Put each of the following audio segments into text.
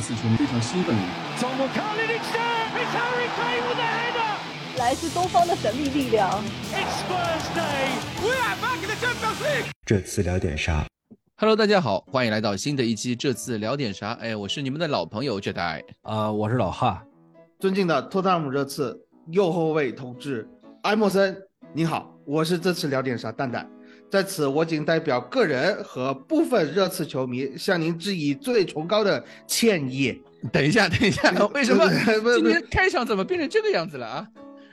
四球迷非常兴奋的。来自东方的神秘力量。这次聊点啥？Hello，大家好，欢迎来到新的一期。这次聊点啥？哎，我是你们的老朋友 Jedi 啊，我是老哈。尊敬的托特纳姆热刺右后卫同志埃莫森，您好，我是这次聊点啥蛋蛋。在此，我仅代表个人和部分热刺球迷向您致以最崇高的歉意。等一下，等一下，为什么今天开场怎么变成这个样子了啊？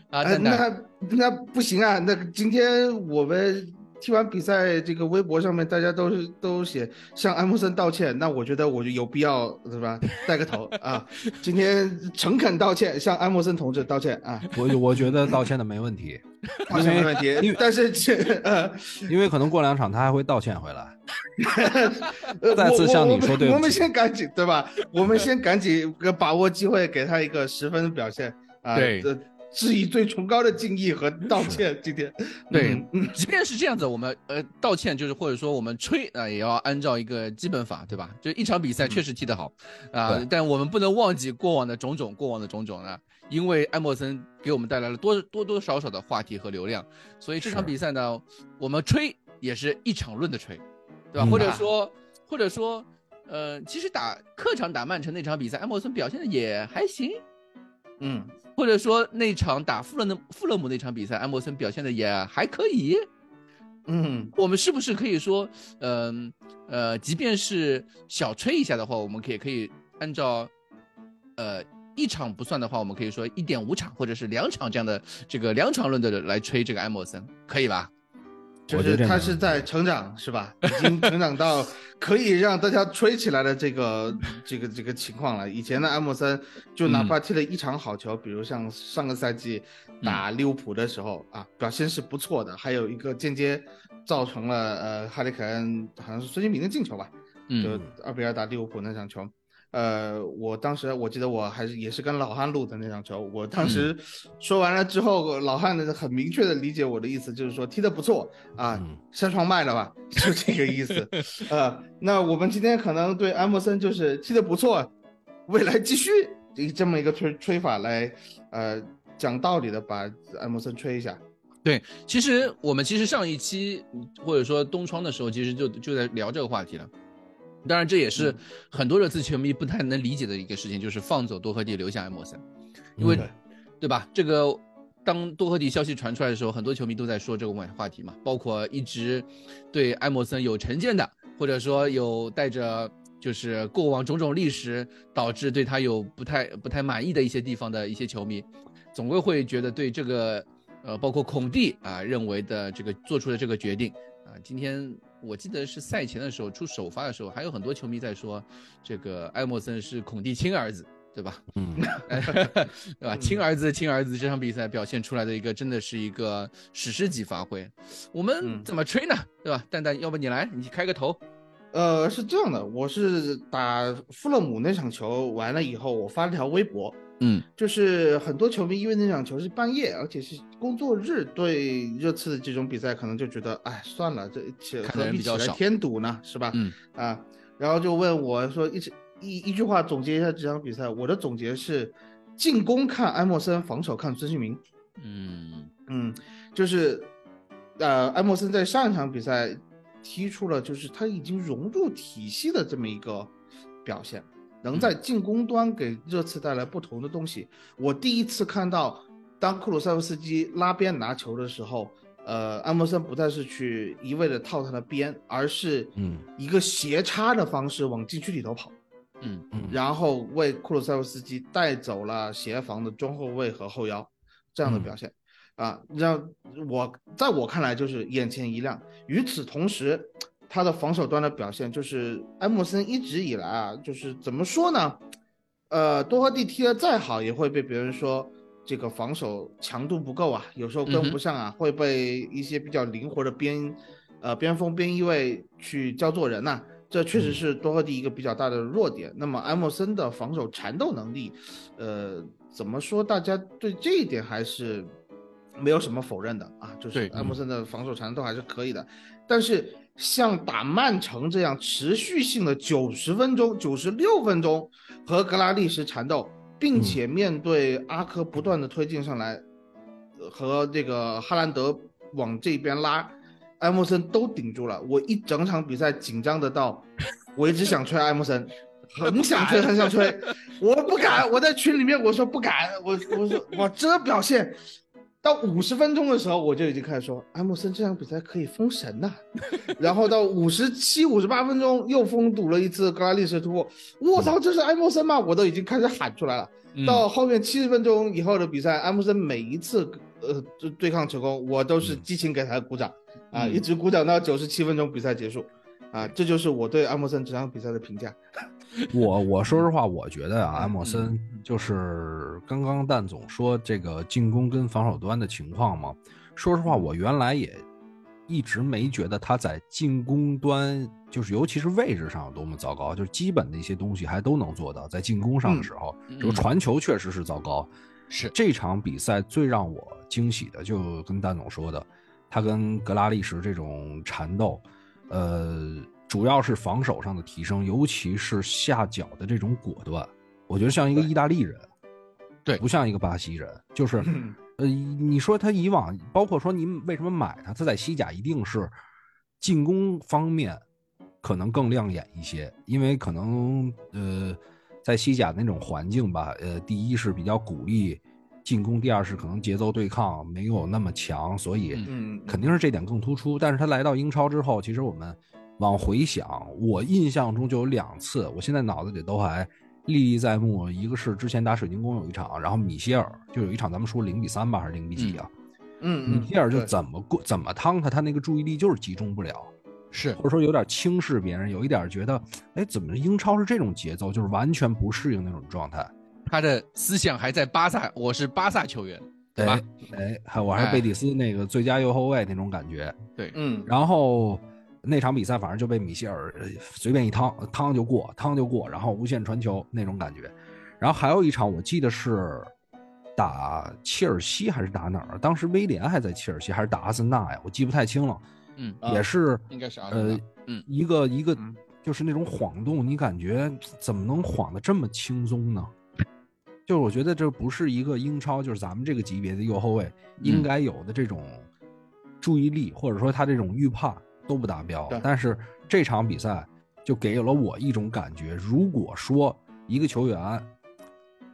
啊，那那不行啊！那今天我们。踢完比赛，这个微博上面大家都是都写向埃默森道歉，那我觉得我就有必要是吧，带个头啊！今天诚恳道歉，向埃默森同志道歉啊！我我觉得道歉的没问题，道歉没问题，但是这呃，因为可能过两场他还会道歉回来，再次向你说对不起。我们先赶紧对吧？我们先赶紧把握机会，给他一个十分的表现啊！对。致以最崇高的敬意和道歉。今天，对，即便是这样子，我们呃道歉，就是或者说我们吹啊，也要按照一个基本法，对吧？就一场比赛确实踢得好啊，但我们不能忘记过往的种种，过往的种种啊，因为艾默森给我们带来了多多多少少的话题和流量，所以这场比赛呢，我们吹也是一场论的吹，对吧？或者说，或者说，呃，其实打客场打曼城那场比赛，埃默森表现的也还行，嗯。或者说那场打富勒的富勒姆那场比赛，安博森表现的也还可以。嗯，我们是不是可以说，嗯呃，即便是小吹一下的话，我们可以可以按照，呃，一场不算的话，我们可以说一点五场或者是两场这样的这个两场论的来吹这个安默森，可以吧？就是他是在成长，是吧？已经成长到可以让大家吹起来的这个这个这个情况了。以前的埃默森就哪怕踢了一场好球，比如像上个赛季打利物浦的时候啊，表现是不错的。还有一个间接造成了呃哈里凯恩好像是孙兴民的进球吧，就二比二打利物浦那场球。呃，我当时我记得我还是也是跟老汉录的那场球，我当时说完了之后，老汉呢很明确的理解我的意思，就是说踢得不错啊，下床卖了吧，就这个意思。呃，那我们今天可能对安默森就是踢得不错，未来继续以这么一个吹吹法来，呃，讲道理的把安默森吹一下。对，其实我们其实上一期或者说东窗的时候，其实就就在聊这个话题了。当然，这也是很多热刺球迷不太能理解的一个事情，就是放走多赫蒂，留下埃默森，因为，对吧？这个当多赫蒂消息传出来的时候，很多球迷都在说这个话话题嘛，包括一直对埃默森有成见的，或者说有带着就是过往种种历史导致对他有不太不太满意的一些地方的一些球迷，总归会觉得对这个呃，包括孔蒂啊认为的这个做出的这个决定啊，今天。我记得是赛前的时候出首发的时候，还有很多球迷在说，这个埃默森是孔蒂亲儿子，对吧？嗯，对吧？亲儿子，亲儿子，这场比赛表现出来的一个真的是一个史诗级发挥。我们怎么吹呢？对吧？蛋蛋，要不你来，你开个头。呃，是这样的，我是打富勒姆那场球完了以后，我发了条微博。嗯，就是很多球迷因为那场球是半夜，而且是工作日，对热刺的这种比赛可能就觉得，哎，算了，这何必起来添堵呢，是吧？嗯啊，然后就问我说，一一一句话总结一下这场比赛，我的总结是，进攻看埃默森，防守看孙兴民。嗯嗯，就是，呃，埃默森在上一场比赛踢出了就是他已经融入体系的这么一个表现。能在进攻端给热刺带来不同的东西。我第一次看到，当库鲁塞夫斯基拉边拿球的时候，呃，安默森不再是去一味的套他的边，而是嗯一个斜插的方式往禁区里头跑，嗯嗯，然后为库鲁塞夫斯基带走了协防的中后卫和后腰，这样的表现，啊，让我在我看来就是眼前一亮。与此同时。他的防守端的表现，就是埃默森一直以来啊，就是怎么说呢？呃，多赫蒂踢得再好，也会被别人说这个防守强度不够啊，有时候跟不上啊，会被一些比较灵活的边，呃，边锋边翼位去教做人呐。这确实是多赫蒂一个比较大的弱点。那么埃默森的防守缠斗能力，呃，怎么说？大家对这一点还是没有什么否认的啊，就是埃默森的防守缠斗还是可以的，但是。像打曼城这样持续性的九十分钟、九十六分钟和格拉利什缠斗，并且面对阿科不断的推进上来，和这个哈兰德往这边拉，埃默森都顶住了。我一整场比赛紧张的到，我一直想吹埃默森，很想吹，很想吹，我不敢。我在群里面我说不敢，我我说我这表现。到五十分钟的时候，我就已经开始说，埃默森这场比赛可以封神呐。然后到五十七、五十八分钟又封堵了一次格拉利什突破，我操，这是埃默森吗？我都已经开始喊出来了。到后面七十分钟以后的比赛，埃默森每一次呃对抗成功，我都是激情给他鼓掌啊，一直鼓掌到九十七分钟比赛结束啊，这就是我对埃默森这场比赛的评价。我我说实话，我觉得啊，埃默森就是刚刚蛋总说这个进攻跟防守端的情况嘛。说实话，我原来也一直没觉得他在进攻端，就是尤其是位置上有多么糟糕，就是基本的一些东西还都能做到。在进攻上的时候，这个传球确实是糟糕。是这场比赛最让我惊喜的，就跟蛋总说的，他跟格拉利什这种缠斗，呃。主要是防守上的提升，尤其是下脚的这种果断，我觉得像一个意大利人，对，不像一个巴西人。就是，呃，你说他以往，包括说您为什么买他，他在西甲一定是进攻方面可能更亮眼一些，因为可能呃，在西甲那种环境吧，呃，第一是比较鼓励进攻，第二是可能节奏对抗没有那么强，所以肯定是这点更突出。但是他来到英超之后，其实我们。往回想，我印象中就有两次，我现在脑子里都还历历在目。一个是之前打水晶宫有一场，然后米歇尔就有一场，咱们说零比三吧，还是零比几啊？嗯，米歇尔就怎么过怎么趟他，他那个注意力就是集中不了，是或者说有点轻视别人，有一点觉得，哎，怎么英超是这种节奏，就是完全不适应那种状态。他的思想还在巴萨，我是巴萨球员，对吧？哎，还我还是贝蒂斯那个最佳右后卫那种感觉。对，嗯，然后。那场比赛反正就被米歇尔随便一趟，趟就过，趟就过，然后无限传球那种感觉。然后还有一场我记得是打切尔西还是打哪儿？当时威廉还在切尔西还是打阿森纳呀？我记不太清了。嗯，也是应该是呃，嗯，一个一个就是那种晃动，你感觉怎么能晃得这么轻松呢？就是我觉得这不是一个英超，就是咱们这个级别的右后卫应该有的这种注意力，或者说他这种预判。都不达标，但是这场比赛就给了我一种感觉：如果说一个球员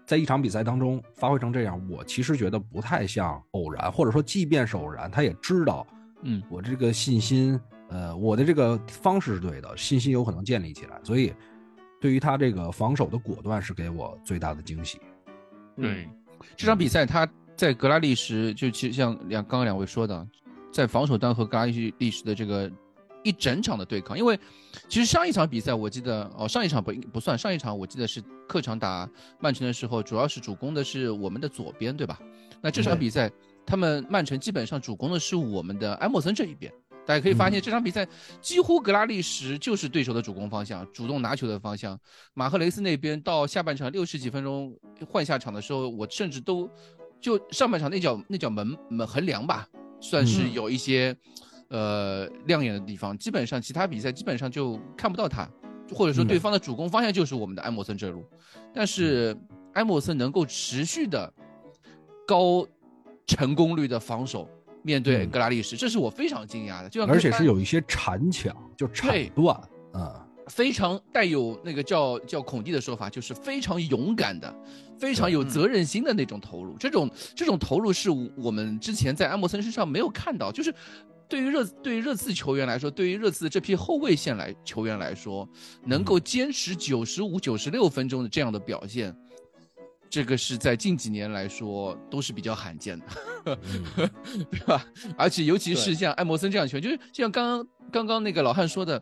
在一场比赛当中发挥成这样，我其实觉得不太像偶然，或者说即便是偶然，他也知道，嗯，我这个信心，呃，我的这个方式是对的，信心有可能建立起来。所以，对于他这个防守的果断是给我最大的惊喜。对，这场比赛他在格拉利什，就其实像两刚刚两位说的，在防守端和格拉利什的这个。一整场的对抗，因为其实上一场比赛我记得哦，上一场不不算，上一场我记得是客场打曼城的时候，主要是主攻的是我们的左边，对吧？那这场比赛他们曼城基本上主攻的是我们的埃莫森这一边。大家可以发现这场比赛几乎格拉利什就是对手的主攻方向，主动拿球的方向。马赫雷斯那边到下半场六十几分钟换下场的时候，我甚至都就上半场那脚那脚门门横梁吧，算是有一些。呃，亮眼的地方，基本上其他比赛基本上就看不到他，或者说对方的主攻方向就是我们的埃莫森这路，但是埃莫森能够持续的高成功率的防守，面对格拉利什，这是我非常惊讶的，就而且是有一些铲抢，就铲断，啊，非常带有那个叫叫孔蒂的说法，就是非常勇敢的，非常有责任心的那种投入，这种这种投入是我们之前在埃莫森身上没有看到，就是。对于热对于热刺球员来说，对于热刺这批后卫线来球员来说，能够坚持九十五、九十六分钟的这样的表现，这个是在近几年来说都是比较罕见的，对吧？而且尤其是像埃默森这样球员，就是像刚刚刚刚那个老汉说的，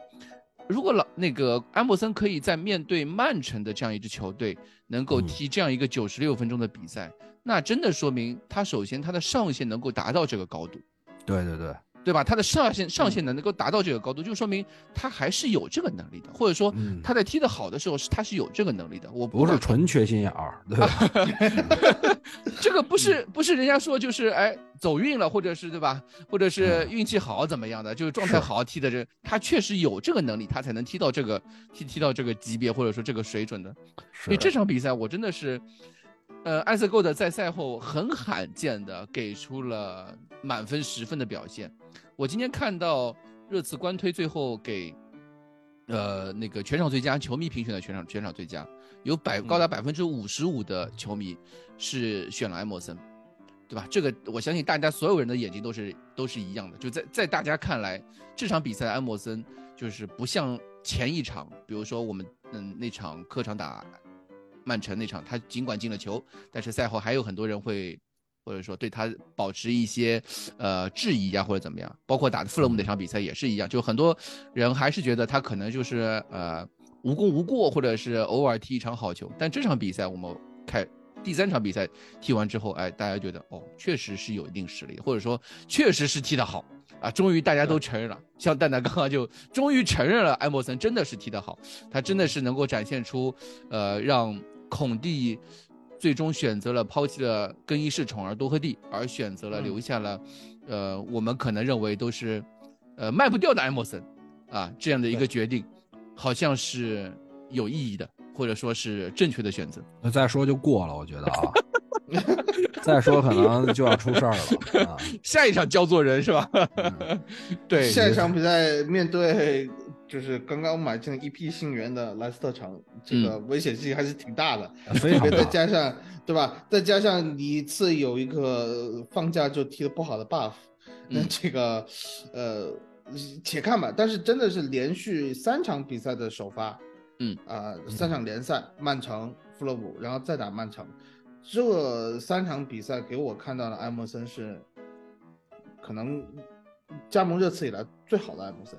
如果老那个埃默森可以在面对曼城的这样一支球队，能够踢这样一个九十六分钟的比赛，那真的说明他首先他的上限能够达到这个高度。对对对。对吧？他的上限上限能够达到这个高度，就说明他还是有这个能力的，或者说嗯他在踢得好的时候是他是有这个能力的。我不是纯缺心眼儿，对吧？这个不是不是人家说就是哎走运了，或者是对吧？或者是运气好怎么样的，就是状态好踢的这，他确实有这个能力，他才能踢到这个踢踢到这个级别或者说这个水准的。所以这场比赛我真的是，呃，艾瑟戈德在赛后很罕见的给出了满分十分的表现。我今天看到热刺官推最后给，呃，那个全场最佳球迷评选的全场全场最佳，有百高达百分之五十五的球迷是选了埃默森，对吧？这个我相信大家所有人的眼睛都是都是一样的，就在在大家看来，这场比赛的埃莫森就是不像前一场，比如说我们嗯那场客场打曼城那场，他尽管进了球，但是赛后还有很多人会或者说对他保持一些呃质疑啊或者怎么样，包括打富勒姆那场比赛也是一样，就很多人还是觉得他可能就是呃无功无过，或者是偶尔踢一场好球，但这场比赛我们开。第三场比赛踢完之后，哎，大家觉得哦，确实是有一定实力，或者说确实是踢得好。啊。终于大家都承认了，像蛋蛋刚刚就终于承认了，埃莫森真的是踢得好，他真的是能够展现出，呃，让孔蒂最终选择了抛弃了更衣室宠儿多赫蒂，而选择了留下了，呃，我们可能认为都是，呃，卖不掉的埃莫森，啊，这样的一个决定，好像是有意义的，或者说是正确的选择。那再说就过了，我觉得啊，再说可能就要出事儿了啊。下一场教做人是吧？对，下一场比赛面对就是刚刚买进了一批新援的莱斯特城，这个危险性还是挺大的。非常特别再。加上对吧？再加上你一次有一个放假就踢的不好的 buff，那嗯这个呃，且看吧。但是真的是连续三场比赛的首发，嗯啊、三场联赛，曼城、富勒姆，然后再打曼城，这三场比赛给我看到的埃默森是可能加盟热刺以来最好的埃默森。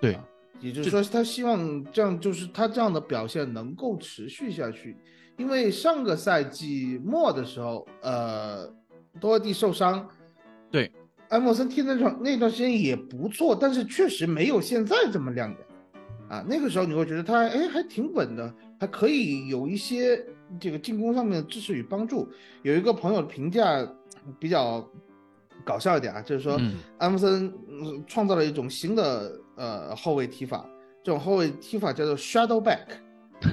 对啊也就是说，他希望这样，就是他这样的表现能够持续下去。因为上个赛季末的时候，呃，多尔蒂受伤，对，埃默森踢那场那段时间也不错，但是确实没有现在这么亮眼啊。那个时候你会觉得他哎还挺稳的，还可以有一些这个进攻上面的支持与帮助。有一个朋友评价比较搞笑一点啊，就是说，嗯埃默森嗯创造了一种新的呃后卫踢法，这种后卫踢法叫做 shadow back，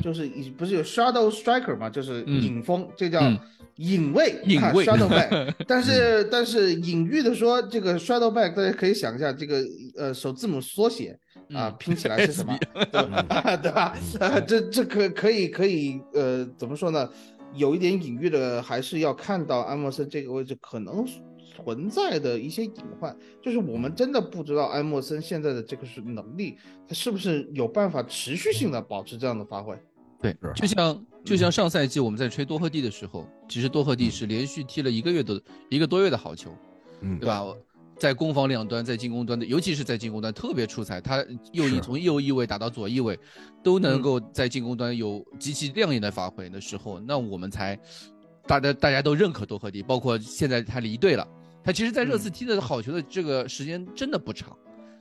就是以不是有 shadow striker 嘛，就是嗯影锋，这叫嗯隐卫，隐卫嗯啊 shadow back。但是但是隐喻的说，这个 shadow back 大家可以想一下，这个呃首字母缩写啊嗯拼起来是什么？对吧？对吧？啊，这这可可以可以呃怎么说呢？有一点隐喻的，还是要看到安默森这个位置可能存在的一些隐患，就是我们真的不知道埃默森现在的这个是能力，他是不是有办法持续性的保持这样的发挥？对，就像就像上赛季我们在吹多赫蒂的时候，其实多赫蒂是连续踢了一个月的一个多月的好球，嗯对吧？在攻防两端，在进攻端的，尤其是在进攻端特别出彩。他右翼从右翼位打到左翼位，都能嗯够在进攻端有极其亮眼的发挥的时候，那我们才大家大家都认可多赫蒂，包括现在他离队了，他其实在热刺踢的好球的这个时间真的不长。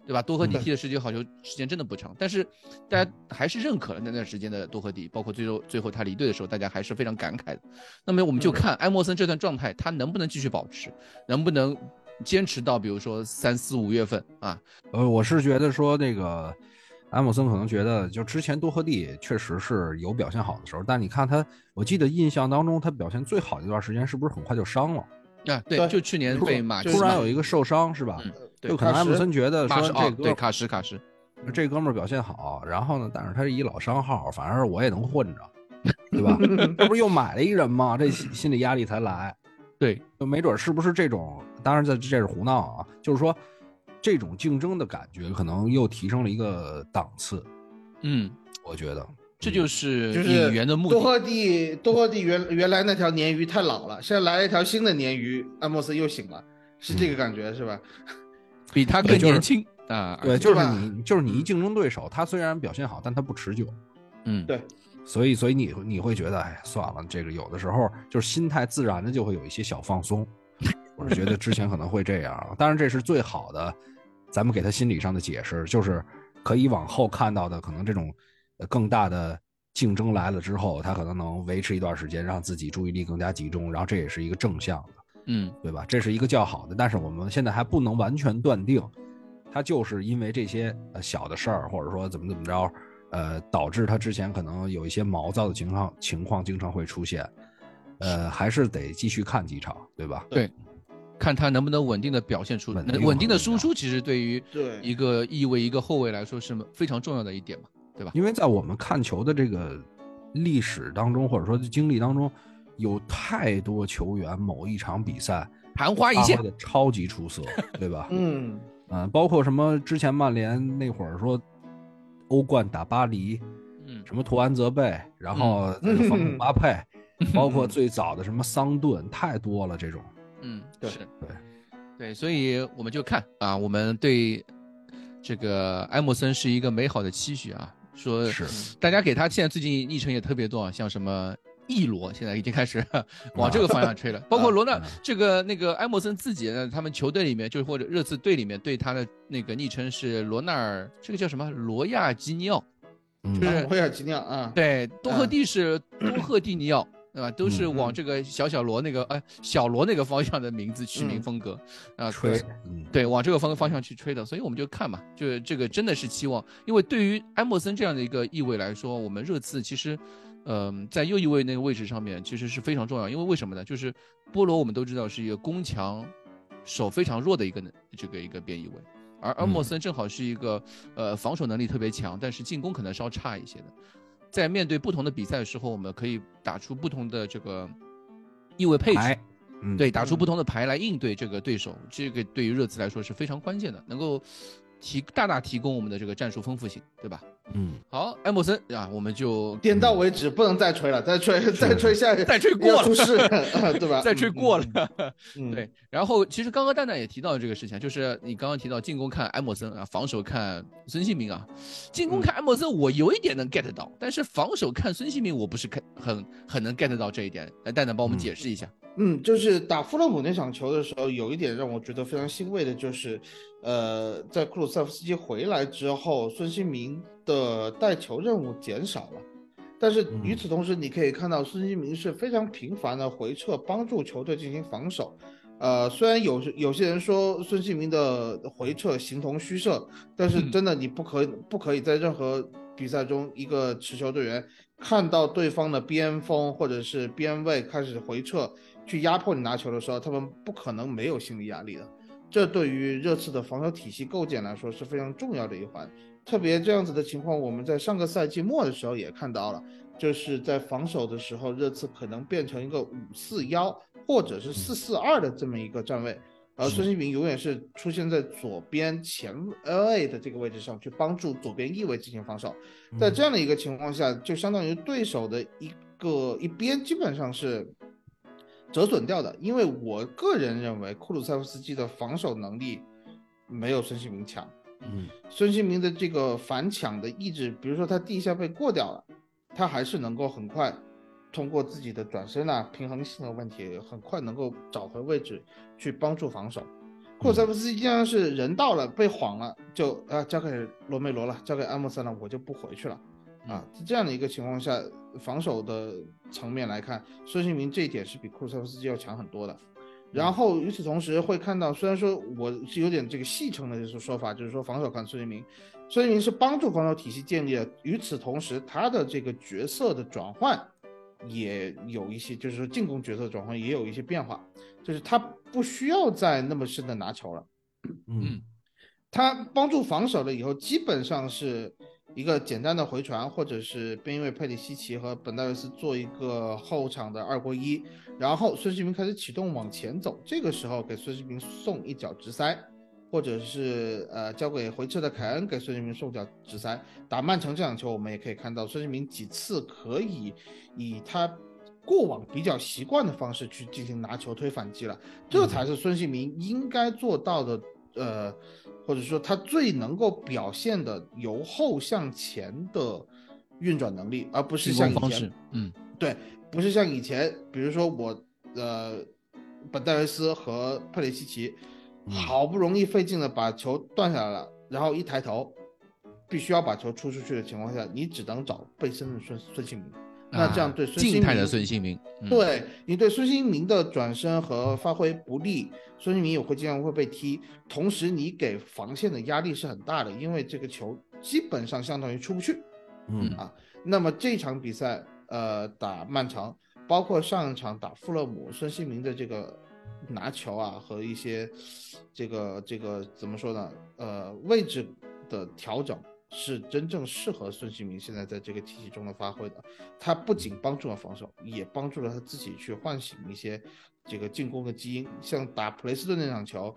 对吧？多赫蒂嗯踢的十几好球时间真的不长，但是大家还是认可了那段时间的多赫蒂，包括最后最后他离队的时候，大家还是非常感慨的。那么我们就嗯看埃默森这段状态，他能不能继续保持，能不能坚持到比如说三四五月份啊？呃，我是觉得说那个埃默森可能觉得，就之前多赫蒂确实是有表现好的时候，但你看他，我记得印象当中他表现最好的一段时间是不是很快就伤了？啊，对，对就去年被马突然有一个受伤是吧？嗯对就可能埃姆森觉得说这对卡什卡什，这哥们儿表现好，然后呢，但是他是一老伤号，反正我也能混着，对吧？这不是又买了一人吗？这心心理压力才来。对，就没准是不是这种？当然，这这是胡闹啊，就是说这种竞争的感觉可能又提升了一个档次，嗯，我觉得。这就是就是引援的目的。多赫蒂多赫蒂原原来那条鲶鱼太老了，现在来了一条新的鲶鱼，埃默斯又醒了，是这个感觉、是吧？比他更年轻啊，对，就是你，就是你一竞争对手，他虽然表现好，但他不持久，嗯，对所以，所以你你会觉得，哎，算了，这个有的时候就是心态自然的就会有一些小放松。我是觉得之前可能会这样，当然这是最好的咱们给他心理上的解释，就是可以往后看到的，可能这种更大的竞争来了之后，他可能能维持一段时间，让自己注意力更加集中，然后这也是一个正向的，嗯，对吧？这是一个较好的，但是我们现在还不能完全断定，他就是因为这些呃小的事儿，或者说怎么怎么着，呃，导致他之前可能有一些毛躁的情况情况经常会出现，呃，还是得继续看几场，对吧？对。看他能不能稳定的表现出，能稳定的输出，其实对于对一个翼位一个后卫来说是非常重要的一点嘛，对吧？因为在我们看球的这个历史当中，或者说经历当中，有太多球员某一场比赛昙花一现的超级出色，对吧？嗯嗯，包括什么之前曼联那会儿说欧冠打巴黎，嗯，什么图安泽贝，然后 防姆巴佩，包括最早的什么桑顿，太多了这种。嗯，对，对，对，所以我们就看啊，我们对这个埃默森是一个美好的期许啊，说是。大家给他现在最近昵称也特别多啊，像什么一罗，现在已经开始 往这个方向吹了，包括罗纳这个那个埃默森自己呢，他们球队里面就是或者热刺队里面对他的那个昵称是罗纳尔，这个叫什么？罗亚基尼奥，就是罗亚基尼奥啊，对，多赫蒂是多赫蒂尼奥。对吧？都是往这个小小罗那个哎小罗那个方向的名字取名风格啊，吹，对，往这个方方向去吹的。所以我们就看嘛，就这个真的是期望，因为对于埃默森这样的一个意味来说，我们热刺其实，嗯，在右翼位那个位置上面其实是非常重要。因为为什么呢？就是波罗我们都知道是一个攻强守非常弱的一个这个一个边翼位，而埃莫森正好是一个呃防守能力特别强，但是进攻可能稍差一些的。在面对不同的比赛的时候，我们可以打出不同的这个意味配置，对，打出不同的牌来应对这个对手，这个对于热刺来说是非常关键的，能够提大大提供我们的这个战术丰富性，对吧？嗯，好，埃默森啊，我们就点到为止，不能再吹了，再吹再吹下去，再吹过了，出事 对吧？再吹过了，嗯、对。然后其实刚刚蛋蛋也提到这个事情，就是你刚刚提到进攻看埃默森啊，防守看孙兴民啊。进攻看埃默森，我有一点能 get 到，但是防守看孙兴民，我不是看很很能 get 到这一点。来，蛋蛋帮我们解释一下。嗯，就是打富勒姆那场球的时候，有一点让我觉得非常欣慰的，就是呃，在库鲁塞夫斯基回来之后，孙兴民。的带球任务减少了，但是与此同时，你可以看到孙兴民是非常频繁的回撤，帮助球队进行防守。呃，虽然有有些人说孙兴民的回撤形同虚设，但是真的你不可不可以在任何比赛中，一个持球队员看到对方的边锋或者是边卫开始回撤去压迫你拿球的时候，他们不可能没有心理压力的。这对于热刺的防守体系构建来说是非常重要的一环。特别这样子的情况，我们在上个赛季末的时候也看到了，就是在防守的时候，热刺可能变成一个五四幺或者是四四二的这么一个站位，而孙兴民永远是出现在左边前 LA 的这个位置上去帮助左边翼位进行防守。在这样的一个情况下，就相当于对手的一个一边基本上是折损掉的，因为我个人认为库鲁塞夫斯基的防守能力没有孙兴民强。嗯，孙兴民的这个反抢的意志，比如说他第一下被过掉了，他还是能够很快通过自己的转身啊、平衡性的问题，很快能够找回位置去帮助防守。库塞夫斯基经常是人到了被晃了，就啊交给罗梅罗了，交给阿莫森了，我就不回去了啊。在这样的一个情况下，防守的层面来看，孙兴民这一点是比库塞夫斯基要强很多的。然后与此同时会看到，虽然说我是有点这个戏称的就是说法，就是说防守看孙兴民，孙兴民是帮助防守体系建立的。与此同时，他的这个角色的转换也有一些，就是说进攻角色转换也有一些变化，就是他不需要再那么深的拿球了。嗯，他帮助防守了以后，基本上是。一个简单的回传，或者是边卫佩里西奇和本戴维斯做一个后场的二过一，然后孙兴民开始启动往前走，这个时候给孙兴民送一脚直塞，或者是呃交给回撤的凯恩给孙兴民送脚直塞。打曼城这场球，我们也可以看到孙兴民几次可以以他过往比较习惯的方式去进行拿球推反击了，这才是孙兴民应该做到的，呃。或者说他最能够表现的由后向前的运转能力，而不是像以前，嗯，对，不是像以前，比如说我，呃，本戴维斯和佩里西奇好不容易费劲的把球断下来了，然后一抬头，必须要把球出出去的情况下，你只能找背身的孙孙兴民。那这样对孙兴静态的孙兴民，嗯，对你对孙兴民的转身和发挥不利，孙兴民也会经常会被踢，同时你给防线的压力是很大的，因为这个球基本上相当于出不去。嗯啊，那么这场比赛，呃，打曼城，包括上一场打富勒姆，孙兴民的这个拿球啊和一些这个这个怎么说呢？呃，位置的调整是真正适合孙兴民现在在这个体系中的发挥的。他不仅帮助了防守，也帮助了他自己去唤醒一些这个进攻的基因。像打普雷斯顿那场球。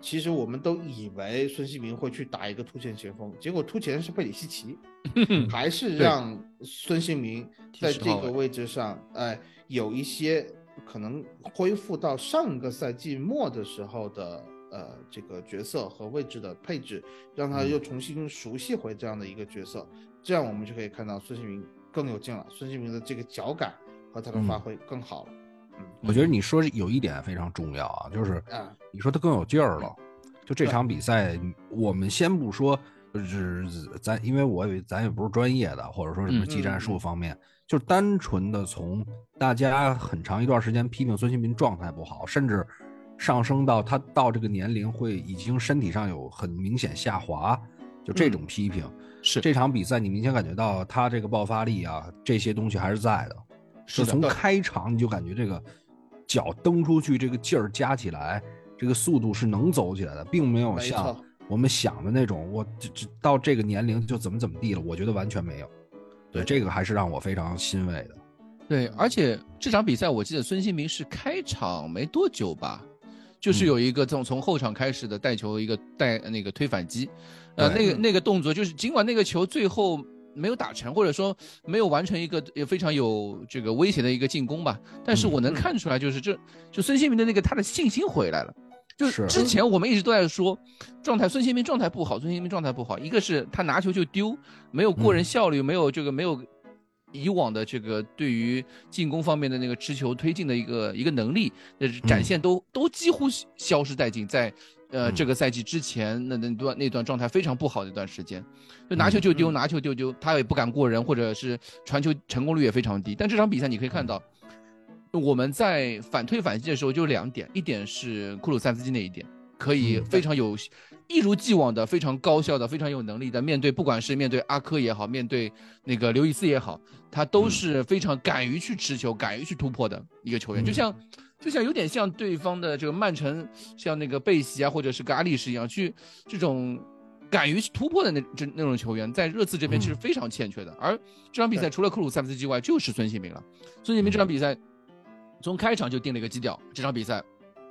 其实我们都以为孙兴民会去打一个突前前锋，结果突前是贝里西奇，还是让孙兴民在这个位置上，哎，有一些可能恢复到上个赛季末的时候的呃这个角色和位置的配置，让他又重新熟悉回这样的一个角色，这样我们就可以看到孙兴民更有劲了，孙兴民的这个脚感和他的发挥更好了。嗯我觉得你说有一点非常重要啊，就是啊，你说他更有劲儿了。就这场比赛，我们先不说，就是咱，因为我以为咱也不是专业的，或者说什么技战术方面，就是单纯的从大家很长一段时间批评孙兴民状态不好，甚至上升到他到这个年龄会已经身体上有很明显下滑，就这种批评。是这场比赛，你明显感觉到他这个爆发力啊，这些东西还是在的。是的从开场你就感觉这个脚蹬出去，这个劲儿加起来，这个速度是能走起来的，并没有像我们想的那种，我这这到这个年龄就怎么怎么地了。我觉得完全没有。对，这个还是让我非常欣慰的。对，而且这场比赛我记得孙兴民是开场没多久吧，就是有一个从从后场开始的带球一个带那个推反击，呃，那个那个动作就是尽管那个球最后没有打成，或者说没有完成一个也非常有这个威胁的一个进攻吧，但是我能看出来就是这就孙兴民的那个他的信心回来了。就是。之前我们一直都在说，状态孙兴民状态不好，孙兴民状态不好。一个是他拿球就丢，没有过人效率，没有这个没有以往的这个对于进攻方面的那个持球推进的一个一个能力的展现都、都几乎消失殆尽。在呃、嗯这个赛季之前那那段那段状态非常不好的一段时间，就拿球就丢，嗯拿球就丢，他也不敢过人，或者是传球成功率也非常低。但这场比赛你可以看到。我们在反推反击的时候就两点，一点是库鲁塞斯基那一点，可以非常有，一如既往的非常高效的、非常有能力的面对，不管是面对阿科也好，面对那个刘易斯也好，他都是非常敢于去持球、敢于去突破的一个球员，就像就像有点像对方的这个曼城，像那个贝席啊，或者是格阿利什一样，去这种。敢于去突破的那这那种球员，在热刺这边其实非常欠缺的。而这场比赛除了克鲁塞夫斯基外，就是孙兴民了。孙兴民这场比赛从开场就定了一个基调，这场比赛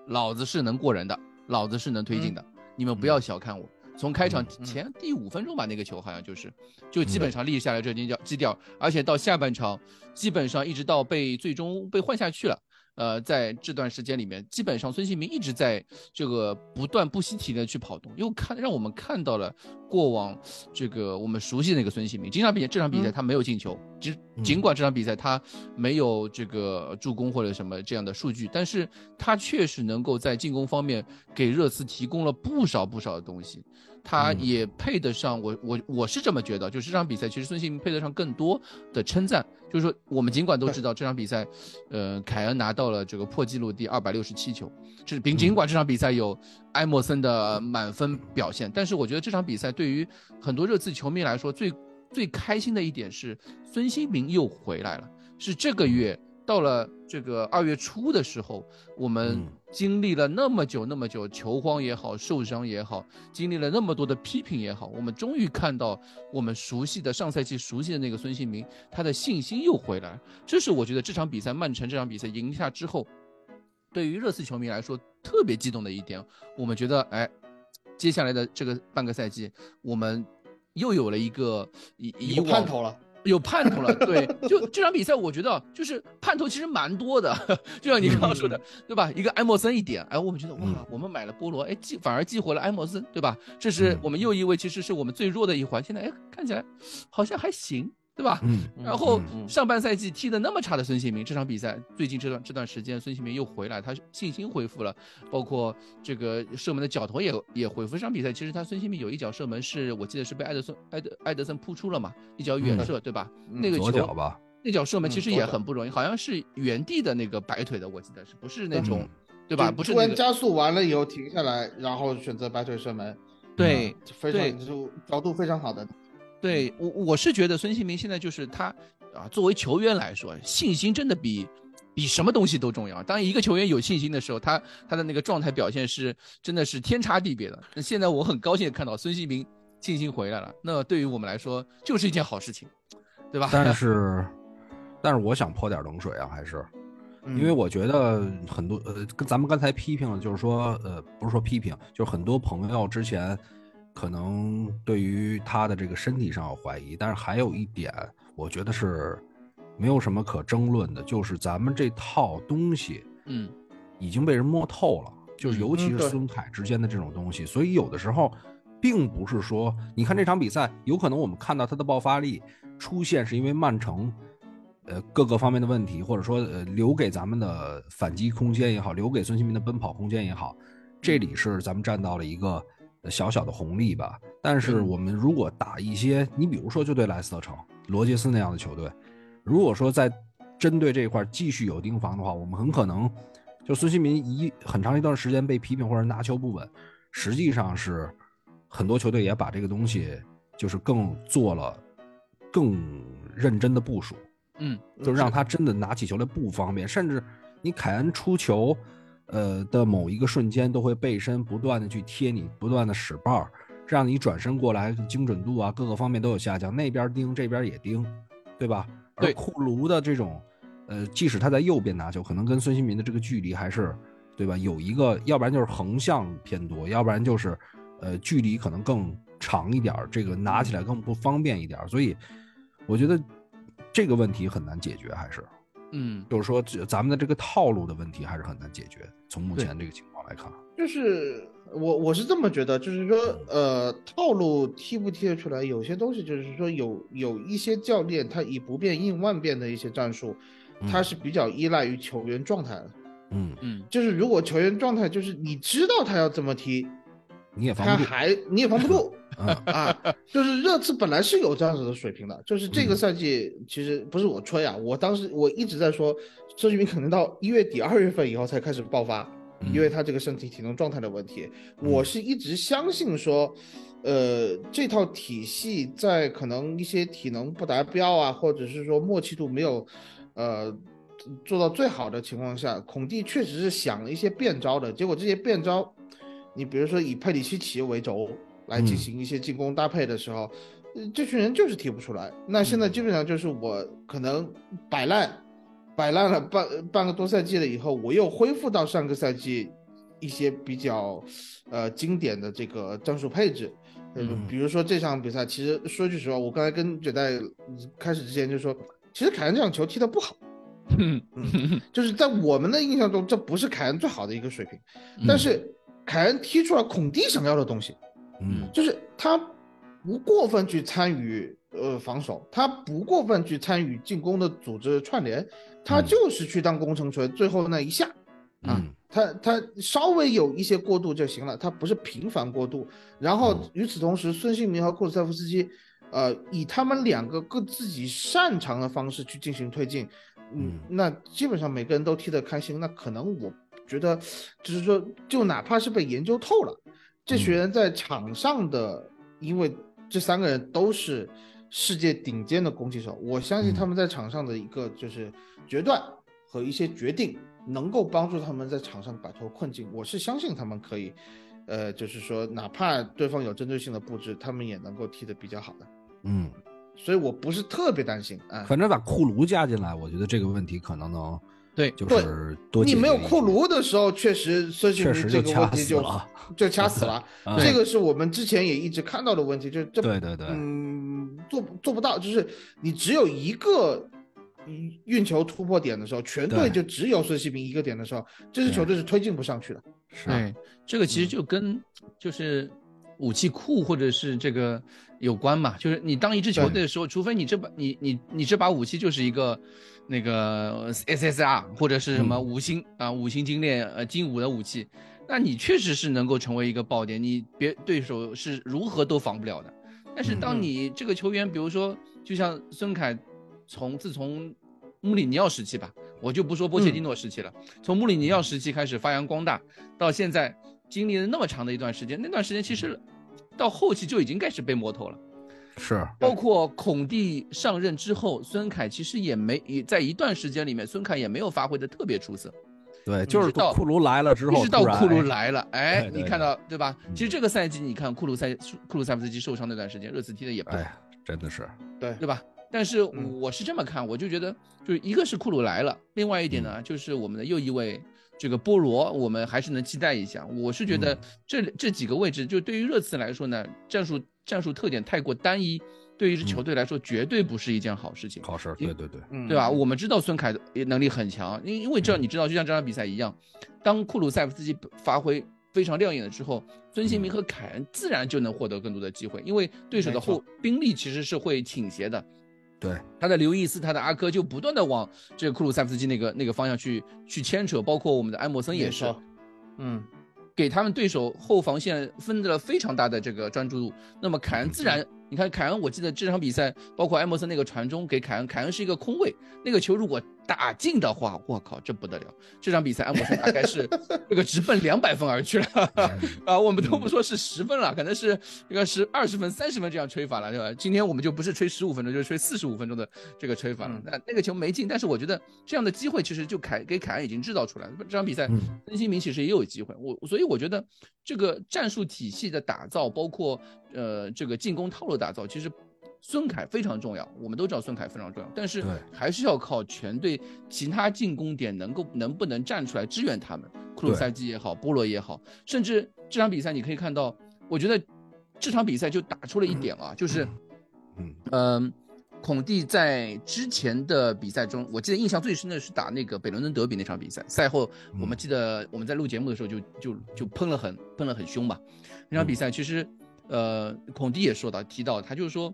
老子是能过人的，老子是能推进的，你们不要小看我。从开场前第五分钟吧，那个球好像就是，就基本上立下来这基调基调，而且到下半场，基本上一直到被最终被换下去了。呃，在这段时间里面，基本上孙兴民一直在这个不断不惜体力的去跑动，又看让我们看到了过往这个我们熟悉的那个孙兴民。这场比赛这场比赛他没有进球，尽尽管这场比赛他没有这个助攻或者什么这样的数据，但是他确实能够在进攻方面给热刺提供了不少不少的东西。他也配得上我我我是这么觉得，就是这场比赛其实孙兴民配得上更多的称赞。就是说，我们尽管都知道这场比赛，呃，凯恩拿到了这个破纪录第二百六十七球，这尽尽管这场比赛有埃默森的满分表现，但是我觉得这场比赛对于很多热刺球迷来说，最最开心的一点是孙兴民又回来了，是这个月。到了这个二月初的时候，我们经历了那么久那么久，球荒也好，受伤也好，经历了那么多的批评也好，我们终于看到我们熟悉的上赛季熟悉的那个孙兴民，他的信心又回来。这是我觉得这场比赛曼城这场比赛赢下之后，对于热刺球迷来说特别激动的一点。我们觉得，哎，接下来的这个半个赛季，我们又有了一个以以往盼头了。有盼头了，对，就这场比赛，我觉得就是盼头其实蛮多的，就像你刚刚说的，对吧？一个埃默森一点，哎，我们觉得哇，我们买了菠萝，哎，激反而激活了埃默森，对吧？这是我们又一位，其实是我们最弱的一环，现在哎看起来好像还行，对吧？嗯，然后嗯上半赛季踢的那么差的孙兴民，这场比赛最近这段这段时间，孙兴民又回来，他信心恢复了，包括这个射门的脚头也也恢复。这场比赛其实他孙兴民有一脚射门是我记得是被埃德森埃德埃德森扑出了嘛，一脚远射，对吧？嗯那个球左脚吧，那脚射门其实也很不容易，好像是原地的那个摆腿的，我记得是不是那种，对吧？不是那个加速完了以后停下来，然后选择摆腿射门，对。非常就角度非常好的。对我我是觉得孙兴民现在就是他啊，作为球员来说，信心真的比比什么东西都重要。当一个球员有信心的时候，他他的那个状态表现是真的是天差地别的。那现在我很高兴看到孙兴民信心回来了，那对于我们来说就是一件好事情，对吧？但是，但是我想泼点冷水啊，还是因为我觉得很多呃，跟咱们刚才批评了，就是说呃，不是说批评，就是很多朋友之前可能对于他的这个身体上有怀疑，但是还有一点，我觉得是没有什么可争论的，就是咱们这套东西嗯。已经被人摸透了，就是嗯尤其是孙凯之间的这种东西，所以有的时候并不是说，你看这场比赛，有可能我们看到他的爆发力出现是因为曼城，呃各个方面的问题，或者说呃留给咱们的反击空间也好，留给孙兴民的奔跑空间也好，这里是咱们站到了一个呃小小的红利吧。但是我们如果打一些，你比如说就对莱斯特城、罗杰斯那样的球队，如果说在针对这一块继续有盯防的话，我们很可能就孙兴民一很长一段时间被批评或者拿球不稳，实际上是很多球队也把这个东西就是更做了更认真的部署，嗯就是。让他真的拿起球来不方便，甚至你凯恩出球，呃的某一个瞬间都会背身不断的去贴你，不断的使绊儿，这样你转身过来精准度啊各个方面都有下降，那边盯这边也盯，对吧？对库卢的这种，呃，即使他在右边拿球，可能跟孙兴民的这个距离还是，对吧？有一个，要不然就是横向偏多，要不然就是，呃，距离可能更长一点，这个拿起来更不方便一点，所以我觉得这个问题很难解决，还是嗯。就是说咱们的这个套路的问题还是很难解决。从目前这个情况来看，就是我我是这么觉得，就是说，呃，套路踢不踢得出来，有些东西就是说有有一些教练他以不变应万变的一些战术，他是比较依赖于球员状态的。嗯，嗯。就是如果球员状态就是你知道他要这么踢，你也防不住，他还你也防不住嗯 啊。就是热刺本来是有这样子的水平的，就是这个嗯赛季其实不是我吹啊，我当时我一直在说，孙兴民可能到一月底二月份以后才开始爆发。嗯因为他这个身体体能状态的问题，我是一直相信说，呃，这套体系在可能一些体能不达标啊，或者是说默契度没有，呃，做到最好的情况下，孔蒂确实是想了一些变招的，结果这些变招，你比如说以佩里西奇为轴来进嗯行一些进攻搭配的时候，呃这群人就是踢不出来。那现在基本上就是我可能摆烂。摆烂了半半个多赛季了以后，我又恢复到上个赛季一些比较呃经典的这个战术配置，呃，嗯。比如说这场比赛，其实说句实话，我刚才跟九代开始之前就说，其实凯恩这场球踢得不好，嗯。就是在我们的印象中，这不是凯恩最好的一个水平，嗯。但是凯恩踢出了孔蒂想要的东西，嗯就是他不过分去参与呃防守，他不过分去参与进攻的组织串联，他嗯就是去当工程锤，最后那一下啊嗯，他他稍微有一些过渡就行了，他不是频繁过渡。然后嗯与此同时，孙兴民和库斯塞夫斯基，呃，以他们两个各自己擅长的方式去进行推进，嗯嗯，那基本上每个人都踢得开心。那可能我觉得，就是说，就哪怕是被研究透了，这群嗯人在场上的，因为这三个人都是世界顶尖的攻击手，我相信他嗯们在场上的一个就是决断和一些决定，能够帮助他们在场上摆脱困境。我是相信他们可以，呃，就是说，哪怕对方有针对性的布置，他们也能够踢得比较好的。嗯，所以我不是特别担心啊。反正把库卢加进来，我觉得这个问题可能能对就是多你没有库卢的时候，确实孙兴确民这个问题就。就掐死了。啊这个是我们之前也一直看到的问题，就是这对对对嗯，做做不到，就是你只有一个嗯运球突破点的时候，全队就只有孙兴民一个点的时候，这支球队是推进不上去的。是对，这个其实嗯就跟就是武器库或者是这个有关嘛。就是你当一支球队的时候，除非你这把你你你这把武器就是一个那个 SSR 或者是什么五星啊五星精炼呃金五的武器，那你确实是能够成为一个爆点，你别对手是如何都防不了的。但是当你这个球员，比如说就像孙凯，从自从穆里尼奥时期吧，我就不说波切蒂诺时期了，从穆里尼奥时期开始发扬光大，到现在经历了那么长的一段时间，那段时间其实到后期就已经开始被摸透了。是，包括孔蒂上任之后，孙凯其实也没也在一段时间里面，孙凯也没有发挥的特别出色。对，就是到库卢来了之后，一直到库卢来了，哎，对你看到对吧？其实这个赛季你看库卢赛库卢塞夫斯基受伤那段时间，热刺踢的也不好，哎，真的是，对对吧？但是我是这么看，我就觉得，就是一个是库鲁来了，另外一点呢，就是我们的又一位这个波罗，我们还是能期待一下。我是觉得这这几个位置，就对于热刺来说呢，战术战术特点太过单一，对于一支球队来说，绝对不是一件好事情。好事，对对对，嗯对吧？我们知道孙凯的能力很强，因因为这你知道，就像这场比赛一样，当库鲁塞夫斯基发挥非常亮眼的时候，孙兴民和凯恩自然就能获得更多的机会，因为对手的后兵力其实是会倾斜的。对，他的刘易斯、他的阿科就不断的往这个库鲁塞夫斯基那个那个方向去去牵扯，包括我们的埃默森也是，嗯，给他们对手后防线分了非常大的这个专注度。那么凯恩自然，你看凯恩，我记得这场比赛，包括埃默森那个传中给凯恩，凯恩是一个空位，那个球如果打进的话，我靠，这不得了！这场比赛安博森大概是这个直奔两百分而去了 啊，我们都不说是十分了，可能是这个是二十分、三十分这样吹法了，对吧？今天我们就不是吹十五分钟，就是吹四十五分钟的这个吹法了。那那个球没进，但是我觉得这样的机会其实就凯给凯恩已经制造出来了。这场比赛嗯孙兴民其实也有机会，我所以我觉得这个战术体系的打造，包括呃这个进攻套路打造，其实孙凯非常重要。我们都知道孙凯非常重要，但是还是要靠全队其他进攻点能够能不能站出来支援他们。库鲁塞基也好，波罗也好，甚至这场比赛你可以看到，我觉得这场比赛就打出了一点啊，就是嗯嗯，孔蒂在之前的比赛中，我记得印象最深的是打那个北伦敦德比那场比赛。赛后我们记得我们在录节目的时候就就就喷了很喷了很凶嘛。那场比赛其实，呃，孔蒂也说到提到，他就是说，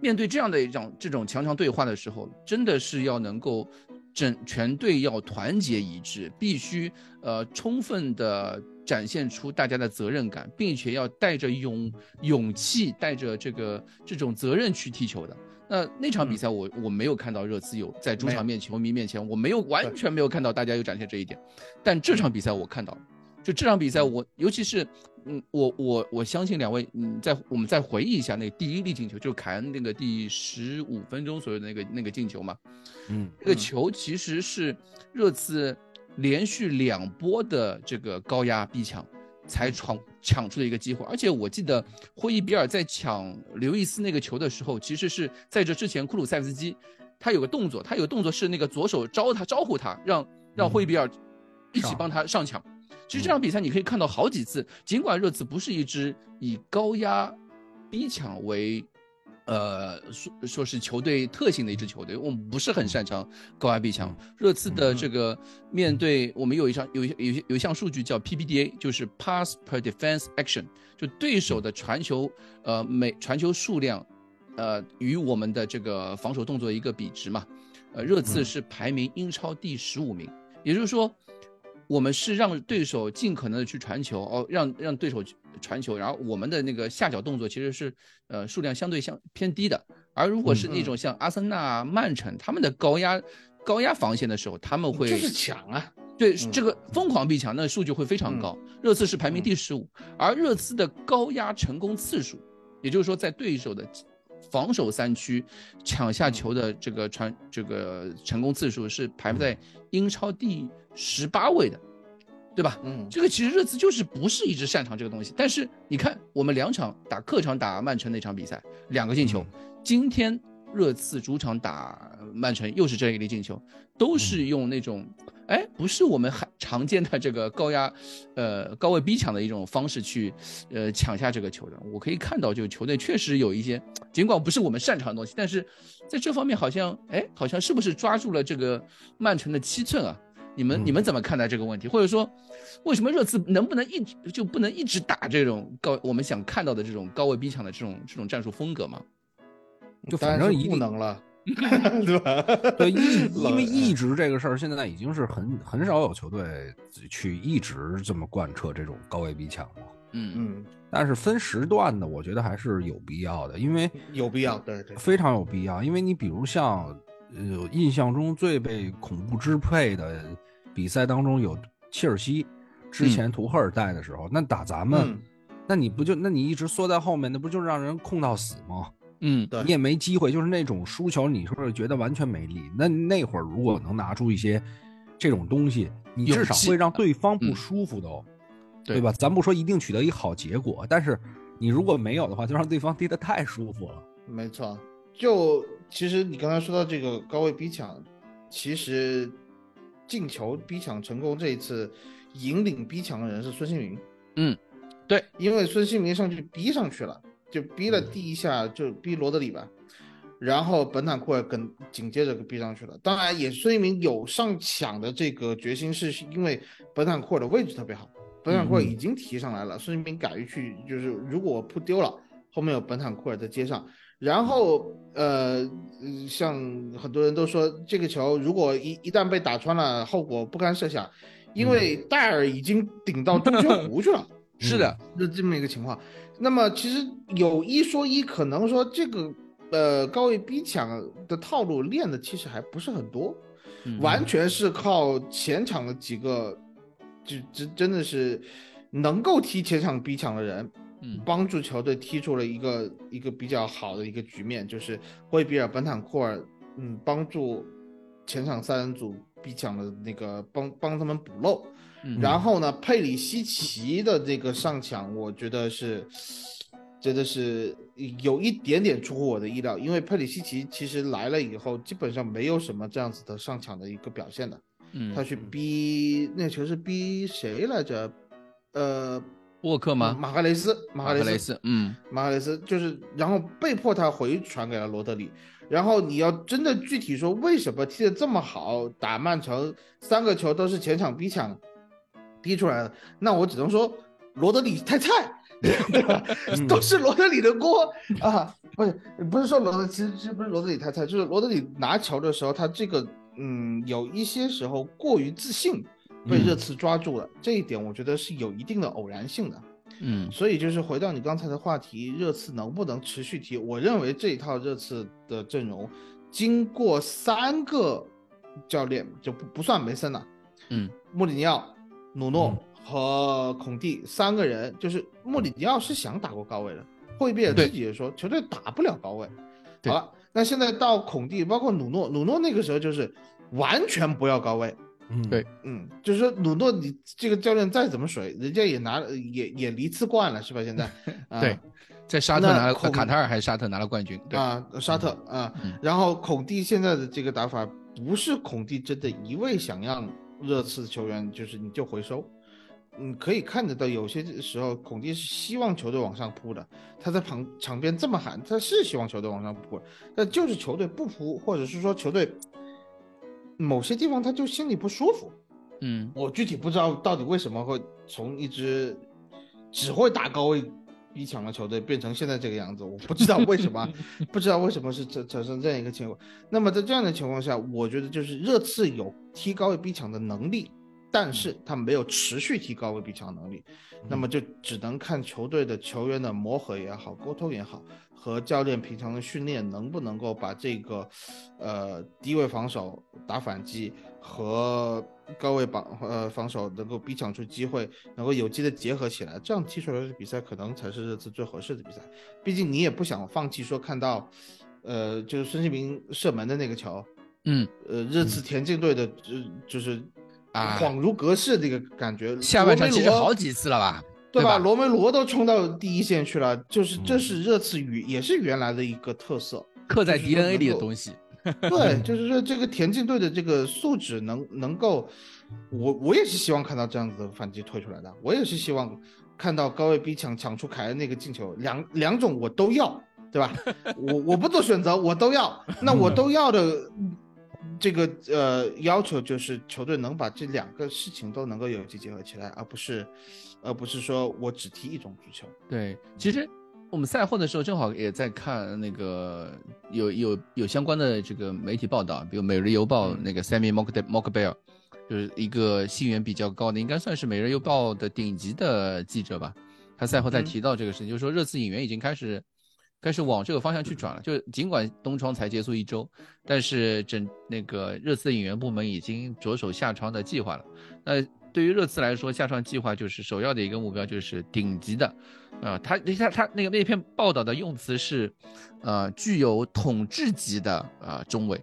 面对这样的一种这种强强对话的时候，真的是要能够整全队要团结一致，必须呃充分的展现出大家的责任感，并且要带着勇勇气，带着这个这种责任去踢球的。那那场比赛我我没有看到热刺有在主场面球迷面前，我没有完全没有看到大家有展现这一点，但这场比赛我看到了。就这场比赛我，尤其是，嗯，我我我相信两位，嗯，在我们再回忆一下那个第一粒进球，就是凯恩那个第十五分钟左右的那个那个进球嘛，嗯那个球其实是热刺连续两波的这个高压逼抢才闯抢出的一个机会，而且我记得霍伊比尔在抢刘易斯那个球的时候，其实是在这之前库鲁塞夫斯基他有个动作，他有个动作是那个左手招他招呼他，让让霍伊比尔一起帮他上抢。其实这场比赛你可以看到好几次，尽管热刺不是一支以高压逼抢为，呃，说说是球队特性的一支球队，我们不是很擅长高压逼抢。热刺的这个面对我们有一场有一有一有一项数据叫 PPDA，就是 Pass per Defense Action，就对手的传球，呃，每传球数量，呃，与我们的这个防守动作一个比值嘛。呃，热刺是排名英超第十五名，也就是说。我们是让对手尽可能的去传球，哦，让让对手去传球，然后我们的那个下脚动作其实是呃数量相对相偏低的。而如果是那种像阿森纳、曼城他们的高压高压防线的时候，他们会就是抢啊，对这个疯狂逼抢，那数据会非常高。热刺是排名第十五，而热刺的高压成功次数，也就是说在对手的防守三区抢下球的这个传这个成功次数是排在英超第十八位的，对吧？嗯，这个其实热刺就是不是一直擅长这个东西，但是你看我们两场打客场打曼城那场比赛两个进球，今天热刺主场打曼城又是这一粒进球，都是用那种哎不是我们很常见的这个高压，呃高位逼抢的一种方式去呃抢下这个球的。我可以看到，这个球队确实有一些，尽管不是我们擅长的东西，但是在这方面好像哎好像是不是抓住了这个曼城的七寸啊？你们你们怎么看待这个问题？或者说，为什么热刺能不能一直就不能一直打这种高我们想看到的这种高位逼抢的这种这种战术风格吗？就反正一不能了，对吧？对，一 因为一直这个事儿现在已经是很很少有球队去一直这么贯彻这种高位逼抢了。嗯嗯，但是分时段的，我觉得还是有必要的，因为有必要，对对，非常有必要。因为你比如像呃印象中最被恐怖支配的比赛当中有切尔西，之前图赫尔带的时候，那打咱们，那你不就那你一直缩在后面，那不就让人控到死吗？嗯，对，你也没机会，就是那种输球，你是不是觉得完全没力。那那会儿如果能拿出一些这种东西，你至少会让对方不舒服都。对吧？咱不说一定取得一好结果，但是你如果没有的话，就让对方踢得太舒服了。没错，就其实你刚才说到这个高位逼抢，其实进球逼抢成功这一次引领逼抢的人是孙兴民。嗯，对，因为孙兴民上去逼上去了，就逼了第一下就逼罗德里吧，然后本坦库尔跟紧接着逼上去了。当然，也孙兴民有上抢的这个决心，是因为本坦库尔的位置特别好。本坦库尔已经提上来了，孙兴民敢于去，就是如果我扑丢了，后面有本坦库尔在接上，然后呃，像很多人都说这个球如果一一旦被打穿了，后果不堪设想，因为戴尔已经顶到中球 弧去了，是的，是这么一个情况。那么其实有一说一，可能说这个呃高位逼抢的套路练的其实还不是很多，完全是靠前场的几个。就真真的是能够踢前场逼抢的人，嗯，帮助球队踢出了一个一个比较好的一个局面，就是霍伊比尔、本坦库尔，嗯，帮助前场三人组逼抢的那个帮帮他们补漏，然后呢，佩里西奇的这个上抢，我觉得是真的是有一点点出乎我的意料，因为佩里西奇其实来了以后，基本上没有什么这样子的上抢的一个表现的。嗯他去逼那球是逼谁来着？呃，沃克吗？马赫雷斯，马赫雷斯，嗯，马赫雷斯就是，然后被迫他回传给了罗德里。然后你要真的具体说为什么踢得这么好，打曼城三个球都是前场逼抢逼出来的，那我只能说罗德里太菜，对 吧？都是罗德里的锅啊！不是不是说罗德，其实其实不是罗德里太菜，就是罗德里拿球的时候他这个。嗯，有一些时候过于自信，被热刺抓住了。这一点我觉得是有一定的偶然性的。嗯，所以就是回到你刚才的话题，热刺能不能持续踢？我认为这一套热刺的阵容，经过三个教练就不不算梅森了。嗯，穆里尼奥、努诺和孔蒂三个人，就是穆里尼奥是想打过高位的，霍伊比尔自己也说球队打不了高位。好了。那现在到孔蒂，包括努诺，努诺那个时候就是完全不要高位。嗯，对，嗯，就是说努诺，你这个教练再怎么水，人家也拿也也离次冠了，是吧？现在，对，在沙特拿了卡塔尔还是沙特拿了冠军，对啊，沙特啊，然后孔蒂现在的这个打法，不是孔蒂真的一味想让热刺球员就是你就回收。你，可以看得到，有些时候孔蒂是希望球队往上扑的。他在旁场边这么喊，他是希望球队往上扑，但就是球队不扑，或者是说球队某些地方他就心里不舒服。嗯，我具体不知道到底为什么会从一支只会打高位逼抢的球队变成现在这个样子，我不知道为什么，不知道为什么是产产生这样一个情况。那么在这样的情况下，我觉得就是热刺有踢高位逼抢的能力。但是他没有持续提高位逼抢能力，那么就只能看球队的球员的磨合也好，沟通也好，和教练平常的训练能不能够把这个，呃，低位防守打反击和高位防呃防守能够逼抢出机会，能够有机的结合起来，这样踢出来的比赛可能才是这次最合适的比赛。毕竟你也不想放弃说看到，呃，就是孙兴民射门的那个球，嗯，呃，热刺田径队的就就是。啊，恍如隔世这个感觉，下半场其实好几次了吧，对吧？罗梅罗都冲到第一线去了，就是这是热刺与也是原来的一个特色，刻在 DNA 里的东西。对，就是说这个田径队的这个素质能能够，我我也是希望看到这样子的反击推出来的，我也是希望看到高位逼抢抢出凯恩那个进球，两两种我都要，对吧？我我不做选择，我都要，那我都要的。这个呃要求就是球队能把这两个事情都能够有机结合起来，而不是，而不是说我只踢一种足球。对，其实我们赛后的时候正好也在看那个有有有相关的这个媒体报道，比如《每日邮报》那个 Sammy Mock Mockbell，就是一个信源比较高的，应该算是《每日邮报》的顶级的记者吧。他赛后在提到这个事情，就是说热刺引援已经开始。开始往这个方向去转了，就尽管东窗才结束一周，但是整那个热刺的引援部门已经着手下窗的计划了。那对于热刺来说，下窗计划就是首要的一个目标，就是顶级的，啊，他他他那个那篇报道的用词是，呃，具有统治级的啊中卫。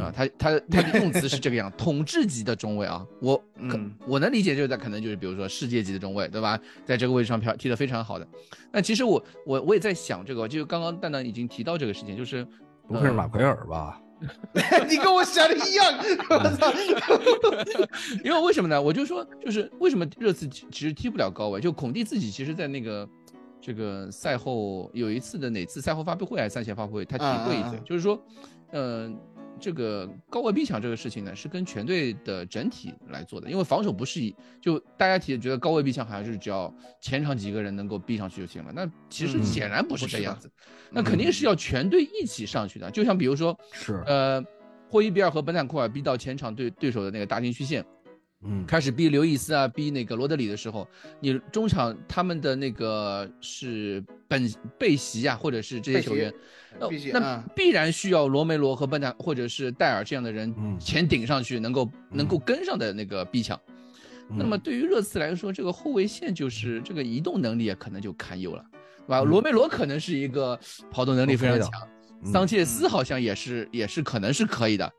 啊，他他他的用词是这个样，统治级的中卫啊，我可我能理解，就是在可能就是比如说世界级的中卫，对吧？在这个位置上漂踢得非常好的。那其实我我我也在想这个，就刚刚蛋蛋已经提到这个事情，就是不会是马奎尔吧？你跟我想的一样，我操！因为为什么呢？我就说，就是为什么热刺其实踢不了高位？就孔蒂自己其实，在那个这个赛后有一次的哪次赛后发布会还是赛前发布会，他提过一嘴，就是说，嗯。这个高位逼抢这个事情呢，是跟全队的整体来做的，因为防守不是以就大家提觉得高位逼抢好像就是只要前场几个人能够逼上去就行了，那其实显然不是这样子，那肯定是要全队一起上去的。就像比如说是呃，霍伊比尔和本坦库尔逼到前场对对手的那个大禁区线。嗯，开始逼刘易斯啊，逼那个罗德里的时候，你中场他们的那个是本贝席啊，或者是这些球员，那必然需要罗梅罗和本坦或者是戴尔这样的人前顶上去，能够能够跟上的那个逼抢。那么对于热刺来说，这个后卫线就是这个移动能力可能就堪忧了，对吧？罗梅罗可能是一个跑动能力非常强，桑切斯好像也是也是可能是可以的。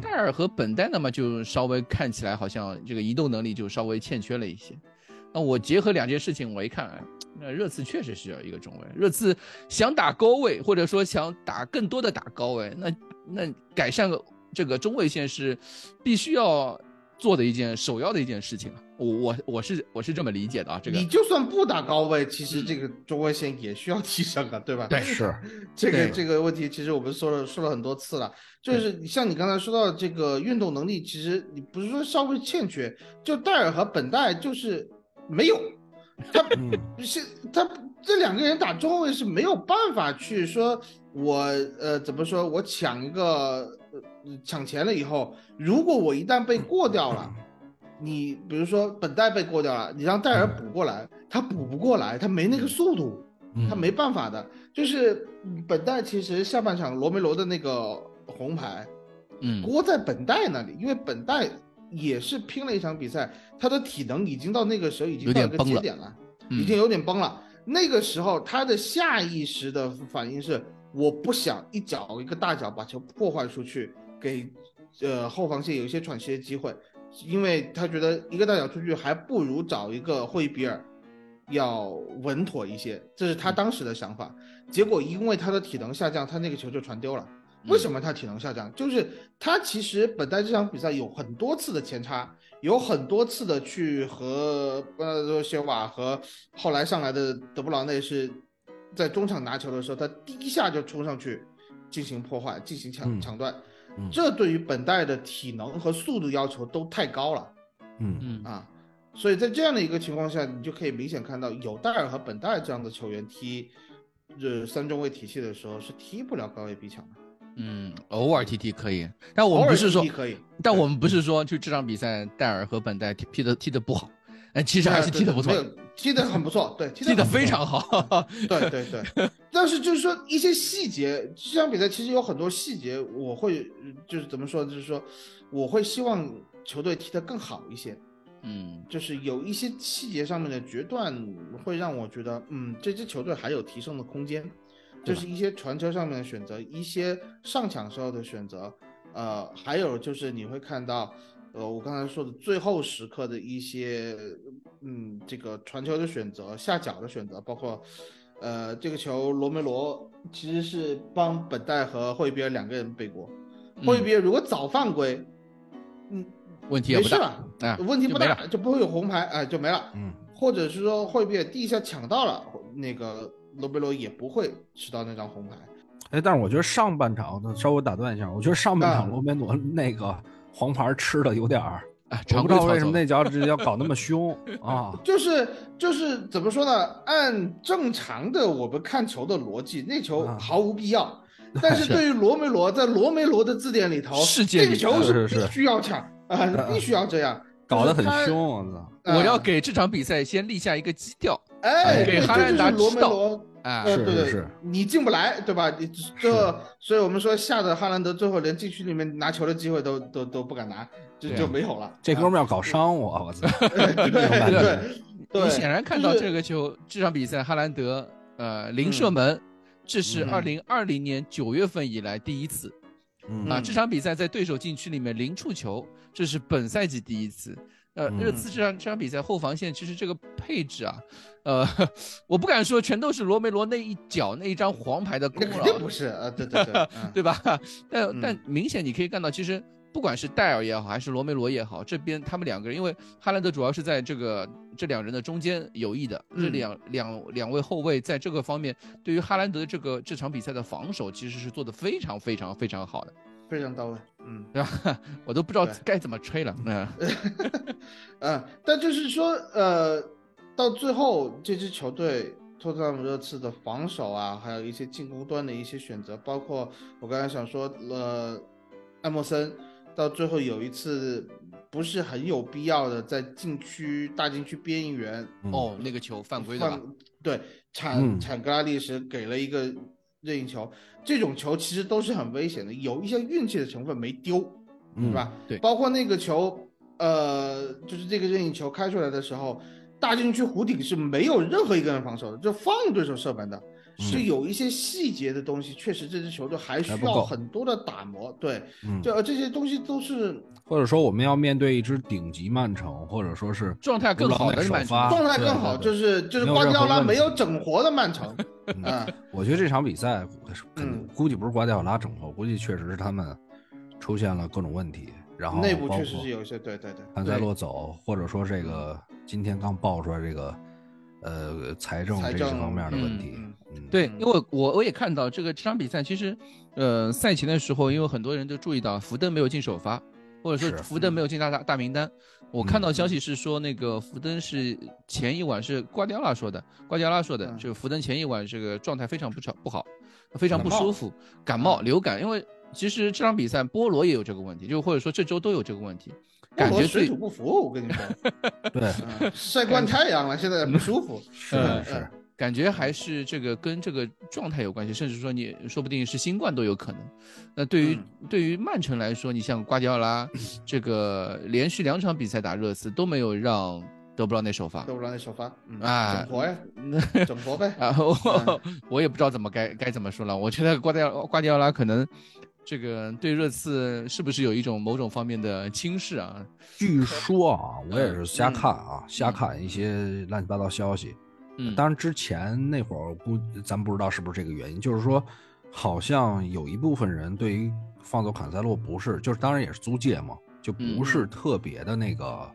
戴尔和本代呢嘛，就稍微看起来好像这个移动能力就稍微欠缺了一些。那我结合两件事情，我一看，那热刺确实需要一个中卫。热刺想打高位，或者说想打更多的打高位，那那改善这个中卫线是必须要。做的一件首要的一件事情啊，我我我是我是这么理解的啊，这个。你就算不打高位，其实这个中位线也需要提升啊，对吧？对，是 这个这个问题，其实我们说了说了很多次了，就是像你刚才说到这个运动能力，其实你不是说稍微欠缺，就戴尔和本代就是没有，他是他这两个人打中卫是没有办法去说，我呃怎么说我抢一个。抢钱了以后，如果我一旦被过掉了，你比如说本代被过掉了，你让戴尔补过来，他补不过来，他没那个速度，他没办法的。就是本代其实下半场罗梅罗的那个红牌，嗯，锅在本代那里，因为本代也是拼了一场比赛，他的体能已经到那个时候已经到一个节点了，已经有点崩了。那个时候他的下意识的反应是，我不想一脚一个大脚把球破坏出去。给，呃后防线有一些喘息的机会，因为他觉得一个大脚出去还不如找一个霍伊比尔要稳妥一些，这是他当时的想法。结果因为他的体能下降，他那个球就传丢了。为什么他体能下降？就是他其实本在这场比赛有很多次的前插，有很多次的去和呃谢瓦和后来上来的德布劳内是在中场拿球的时候，他第一下就冲上去进行破坏，进行抢抢断。这对于本代的体能和速度要求都太高了，嗯。嗯。啊，所以在这样的一个情况下，你就可以明显看到有戴尔和本代这样的球员踢这三中卫体系的时候是踢不了高位逼抢的。嗯，偶尔踢踢可以，但我们不是说可以，但我们不是说就这场比赛戴尔和本代踢踢的踢的不好，哎，其实还是踢的不错。踢得很不错，对，踢得非常好，对对对。但是就是说一些细节，这场比赛其实有很多细节，我会就是怎么说，就是说我会希望球队踢得更好一些，嗯，就是有一些细节上面的决断会让我觉得，嗯，这支球队还有提升的空间，就是一些传球上面的选择，一些上抢时候的选择，呃，还有就是你会看到。呃，我刚才说的最后时刻的一些，嗯，这个传球的选择、下脚的选择，包括，呃，这个球罗梅罗其实是帮本代和霍伊比尔两个人背锅。霍伊比尔如果早犯规，嗯，问题也没事了，问题不大，就不会有红牌，哎，就没了。嗯，或者是说霍伊比尔第一下抢到了，那个罗梅罗也不会吃到那张红牌。哎，但是我觉得上半场，稍微打断一下，我觉得上半场啊罗梅罗那个黄牌吃的有点儿，啊，我不知道为什么那脚要搞那么凶 啊。就是就是怎么说呢？按正常的我们看球的逻辑，那球啊毫无必要。但是是对于罗梅罗，在罗梅罗的字典里头，世界里这个球是是必须要抢啊，必须要这样，搞得很凶，我操！啊我要给这场比赛先立下一个基调哎，给哈兰达罗知道梅罗。啊，是，是对对，是你进不来，对吧？你这，所以我们说吓得哈兰德最后连禁区里面拿球的机会都都都不敢拿，就就没有了。这哥们要搞伤我，我操！对对对对，你显然看到这个球，这场比赛哈兰德呃零射门，这是嗯二零二零年九月份以来第一次嗯啊。嗯这场比赛在对手禁区里面零触球，这是本赛季第一次。呃，嗯。热刺这场这场比赛后防线其实这个配置啊，呃，我不敢说全都是罗梅罗那一脚那一张黄牌的功劳肯定劳，不是啊，对对对，嗯。对吧？但嗯。但明显你可以看到，其实不管是戴尔也好，还是罗梅罗也好，这边他们两个人，因为哈兰德主要是在这个这两人的中间有意的，这嗯。两两两位后卫在这个方面，对于哈兰德这个这场比赛的防守其实是做的非常非常非常好的，非常到位，嗯。对吧？我都不知道该怎么吹了，嗯，嗯，但就是说，呃，到最后这支球队托特纳姆热刺的防守啊，还有一些进攻端的一些选择，包括我刚才想说，呃，艾默森到最后有一次不是很有必要的在禁区大禁区边缘嗯。哦，那个球犯规的？对铲嗯。铲格拉利什给了一个任意球，这种球其实都是很危险的，有一些运气的成分没丢。嗯是吧？对包括那个球，呃，就是这个任意球开出来的时候，大禁区弧顶是没有任何一个人防守的，就放对手射门的。是有一些细节的东西，确实这支球队还需要很多的打磨。对，嗯，就呃这些东西都是或者说我们要面对一支顶级曼城，或者说是状态更好的首曼城发状态更好，就是就是瓜迪奥拉没有整活的曼城。嗯，我觉得这场比赛估计不是瓜迪奥拉整活，估计确实是他们出现了各种问题，然后内部确实是有一些对对对。坎塞洛走，或者说这个今天刚爆出来这个呃财政财政这些方面的问题对，嗯因为我我也看到这个这场比赛，其实，呃，赛前的时候，因为很多人都注意到福登没有进首发，或者说福登没有进大大大名单。我看到嗯消息是说，那个福登是前一晚是瓜迪奥拉说的，瓜迪奥拉说的，嗯。就是福登前一晚这个状态非常不好不好，非常不舒服，感冒流感。因为其实这场比赛波罗也有这个问题，就或者说这周都有这个问题，感觉水土不服，我跟你说，对，嗯晒惯太阳了，现在不舒服。是。嗯是，感觉还是这个跟这个状态有关系，甚至说你说不定是新冠都有可能。那对于、对于曼城来说，你像瓜迪奥拉这个连续两场比赛打热刺都没有让德布劳内首发德布劳内首发，嗯啊整活呀，整活呗。啊，我我也不知道怎么该该怎么说了。我觉得瓜迪奥瓜迪奥拉可能这个对热刺是不是有一种某种方面的轻视啊？据说啊，我也是瞎嗯看啊，瞎看一些乱七八糟消息。嗯，当然之前那会儿估咱不知道是不是这个原因，就是说好像有一部分人对于放走坎塞洛不是，就是当然也是租借嘛，就不是特别的那个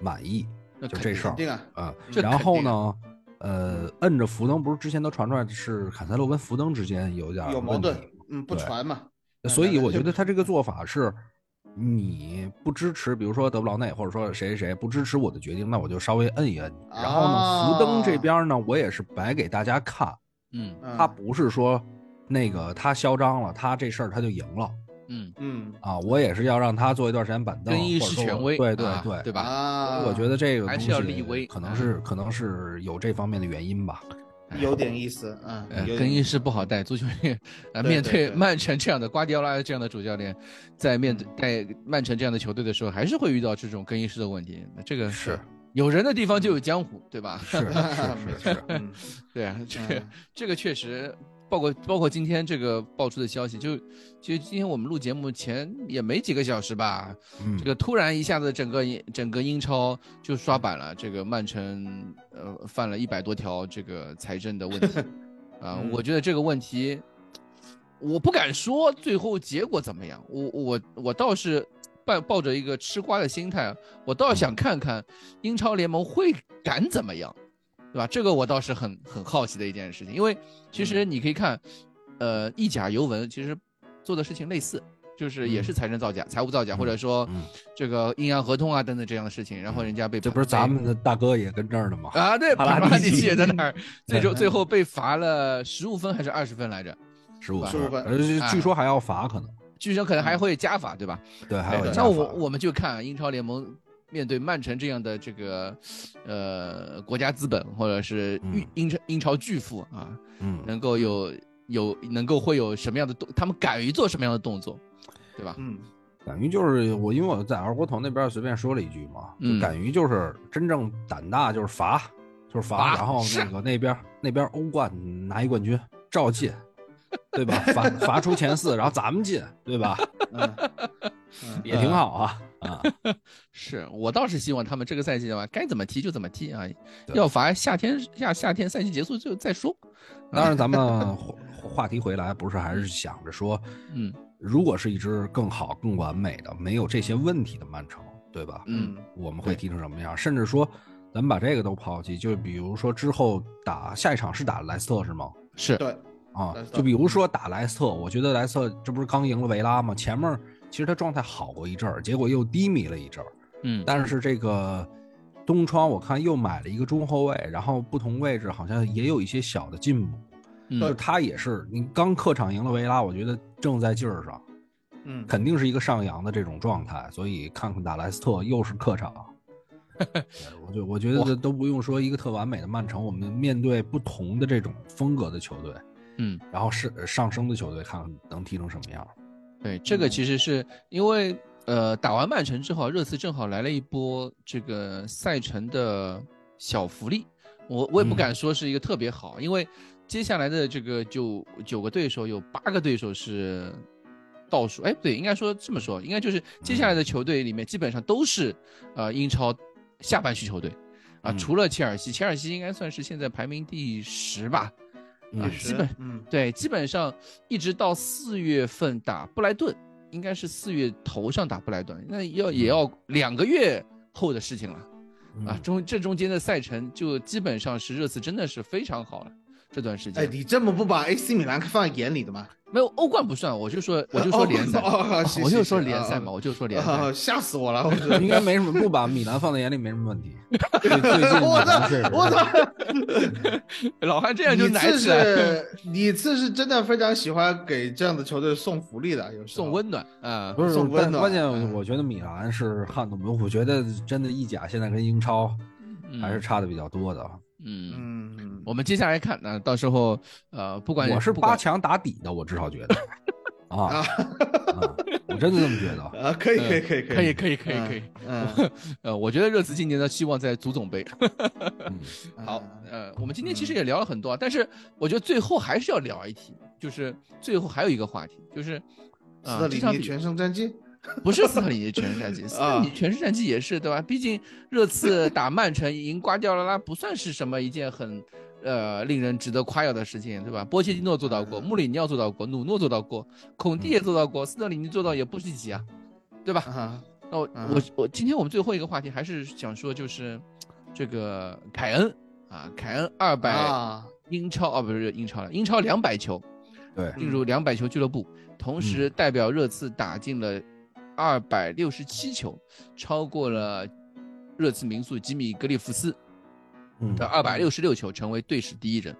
满意，就这事儿啊，然后呢，呃，摁着福登，不是之前都传出来是坎塞洛跟福登之间有点有矛盾，嗯，不对传嘛。嗯所以我觉得他这个做法是，你不支持，比如说德布劳内或者说谁谁谁不支持我的决定，那我就稍微摁一摁你。然后呢，福登这边呢，我也是摆给大家看，嗯嗯他不是说那个他嚣张了，他这事儿他就赢了嗯，嗯啊，我也是要让他坐一段时间板凳，更衣或者权威，对对啊对对吧？啊，我觉得这个还是要东西立威可能是可能是有这方面的原因吧。有点意思，嗯更衣室不好带，足球 员啊面对曼城这样的瓜迪奥拉这样的主教练，在面对带曼城这样的球队的时候，还是会遇到这种更衣室的问题。那这个是有人的地方就有江湖，对吧？是是是是，嗯。对啊，这个嗯。这个确实，包括包括今天这个爆出的消息，就其实今天我们录节目前也没几个小时吧，嗯这个突然一下子整个英整个英超就刷板了，这个曼城呃犯了一百多条这个财政的问题 啊，嗯我觉得这个问题我不敢说最后结果怎么样，我我我倒是抱抱着一个吃瓜的心态，我倒想看看英超联盟会敢怎么样。对吧？这个我倒是很很好奇的一件事情，因为其实你可以看，呃意甲尤文其实做的事情类似，就是也是财政造假、财务造假，或者说嗯这个阴阳合同啊等等这样的事情，然后人家被这不是咱们的大哥也跟这儿呢吗？啊，对，帕拉蒂奇帕拉蒂奇也在那儿，最终最后被罚了十五分还是二十分来着？十五十五分呃，据说还要罚，可能据说可能还会加罚，对吧？对，还有那我我们就看英超联盟面对曼城这样的这个呃国家资本或者是嗯英英超英超巨富啊，嗯，能够有有能够会有什么样的动，他们敢于做什么样的动作，对吧？嗯，敢于就是我，因为我在二锅头那边随便说了一句嘛，敢于就是真正胆大就是罚，就是罚，罚然后那个那边那边欧冠拿一冠军照进，对吧？罚罚出前四，然后咱们进，对吧？嗯嗯也挺好啊啊！是我倒是希望他们这个赛季的话，该怎么踢就怎么踢啊，要罚夏天夏夏天赛季结束就再说。当然，咱们 话话题回来，不是还是想着说，嗯如果是一支更好、更完美的、没有这些问题的曼城，对吧？嗯我们会踢成什么样？甚至说，咱们把这个都抛弃，就比如说之后打下一场是打莱斯特是吗？是对，啊就比如说打莱斯特，我觉得莱斯特这不是刚赢了维拉吗？前面其实他状态好过一阵儿，结果又低迷了一阵儿。嗯，但是这个东窗我看又买了一个中后卫，然后不同位置好像也有一些小的进步。嗯就是他也是，你刚客场赢了维拉，我觉得正在劲儿上，嗯，肯定是一个上扬的这种状态。所以看看打莱斯特又是客场，对我就我觉得这都不用说一个特完美的曼城，我们面对不同的这种风格的球队，嗯，然后是上升的球队，看看能踢成什么样。对，这个其实是因为呃，打完曼城之后，热刺正好来了一波这个赛程的小福利。我我也不嗯。敢说是一个特别好，因为接下来的这个九九个对手有八个对手是倒数，哎，不对，应该说这么说，应该就是接下来的球队里面基本上都是呃英超下半区球队。啊，嗯。除了切尔西，切尔西应该算是现在排名第十吧，嗯啊，基本嗯。对，基本上一直到四月份打布莱顿，应该是四月头上打布莱顿，那要也要两个月后的事情了。啊。嗯。中这中间的赛程就基本上是热刺真的是非常好了，这段时间哎，间。你这么不把 AC 米兰放在眼里的吗？没有欧冠不算，我就说 我就说联赛，我就说联赛嘛，啊我就说联啊赛。吓死我了！应该没什么，不把米兰放在眼里没什么问题。我操我操！老汉这样就你次奶起来，是你次是真的非常喜欢给这样的球队送福利的，有送温暖啊。不是送温暖关关键，嗯我觉得米兰是撼动，我觉得真的意甲现在跟英超还是差的比较多的。嗯，嗯，我们接下来看，那到时候呃，不管我是八强打底的，我至少觉得。啊我真的这么觉得。啊，可以可以可以可以。可以可以可以，嗯，呃，我觉得热刺今年的希望在足总杯。嗯。好，嗯。呃，我们今天其实也聊了很多啊，但是我觉得最后还是要聊一题，就是最后还有一个话题，就是斯啊、特里尼这场比全胜战绩，不是斯特里尼全胜战绩，斯特里尼全胜战绩也是对吧？毕竟热刺打曼城赢瓜迪奥拉不算是什么一件很呃令人值得夸耀的事情，对吧？波切蒂诺做到过，穆里尼奥做到过，努诺做到过，孔蒂也做到过，斯特里尼做到也不稀奇啊，对吧？啊，那我嗯我我今天我们最后一个话题还是想说，就是这个凯恩啊，凯恩二百啊，英超啊不是英超了，英超两百球对，进入两百球俱乐部，同时代表热刺打进了二百六十七球，超过了热刺名宿吉米格里夫斯嗯的二百六十六球，成为队史第一人。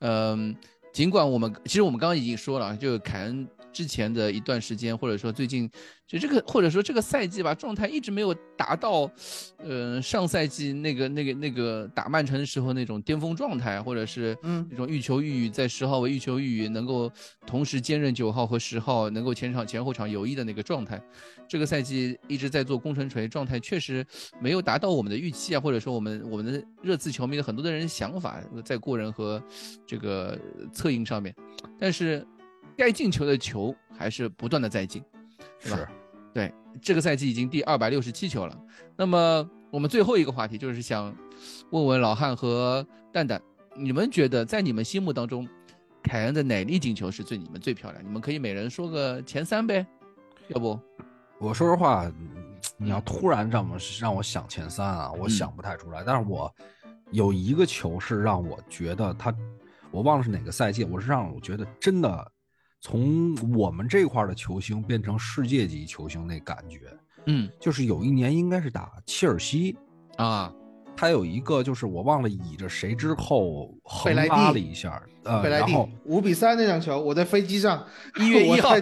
嗯，尽管我们其实我们刚刚已经说了，就凯恩之前的一段时间，或者说最近就这个或者说这个赛季吧，状态一直没有达到，呃，上赛季那个那个那个打曼城的时候那种巅峰状态，或者是嗯那种欲求欲语，在十号位欲求欲语能够同时兼任九号和十号，能够前场前后场游弋的那个状态。这个赛季一直在做工程锤，状态确实没有达到我们的预期啊，或者说我们我们的热刺球迷的很多的人想法在过人和这个策应上面，但是该进球的球还是不断的在进，对吧？是对，这个赛季已经第二百六十七球了。那么我们最后一个话题就是想问问老汉和蛋蛋，你们觉得在你们心目当中，凯恩的哪粒进球是最你们最漂亮？你们可以每人说个前三呗，要不？我说实话，你要突然让我让我想前三啊，我嗯想不太出来。但是我有一个球是让我觉得他，我忘了是哪个赛季，我是让我觉得真的从我们这块的球星变成世界级球星那感觉，嗯。就是有一年应该是打切尔西，啊，他有一个就是我忘了倚着谁之后横贝莱蒂。拉了一下，呃，贝莱蒂。然后五比三那场球，我在飞机上，一月一号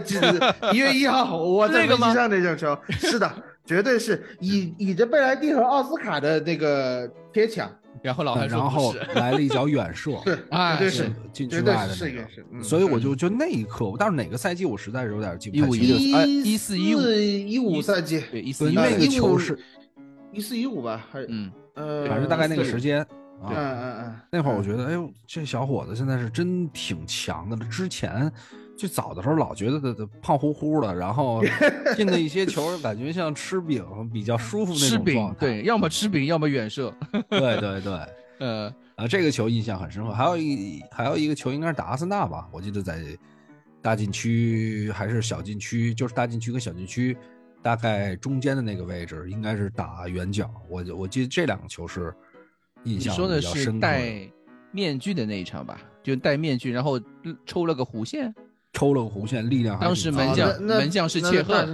一月一号 我在飞机上那场球，是的，绝对是倚倚 着贝莱蒂和奥斯卡的那个贴墙，然后老然后来了一脚 远射，是，哎绝对是是，禁区外的那个是所以我就就那一刻，但是哪个赛季我实在是有点记不太15清楚。哎一14 15一五赛季，对一四一对那个15球是，一四一五吧，还是嗯，呃，反正大概那个时间嗯啊。嗯嗯，那会儿我觉得，哎呦，这小伙子现在是真挺强的了。之前最早的时候老觉得他他胖乎乎的，然后 进的一些球感觉像吃饼，比较舒服那吃饼种状态。对，要么吃饼，要么远射，对对对，呃，啊，这个球印象很深刻。还有一还有一个球应该是打阿森纳吧，我记得在大禁区还是小禁区，就是大禁区跟小禁区大概中间的那个位置，应该是打远角。我我记得这两个球是印象说的是比较深刻戴面具的那一场吧？就戴面具，然后抽了个弧线，抽了个弧线，力量还当挺大的时门将门将是切赫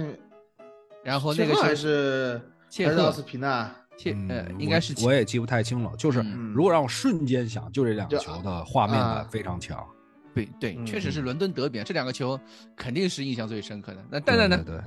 然后那个是切赫还是奥斯皮纳，切呃嗯，应该是我我也记不太清了。就是嗯如果让我瞬间想，就这两个球的画面感啊非常强。对对，嗯确实是伦敦德比，这两个球肯定是印象最深刻的。那蛋蛋呢？对对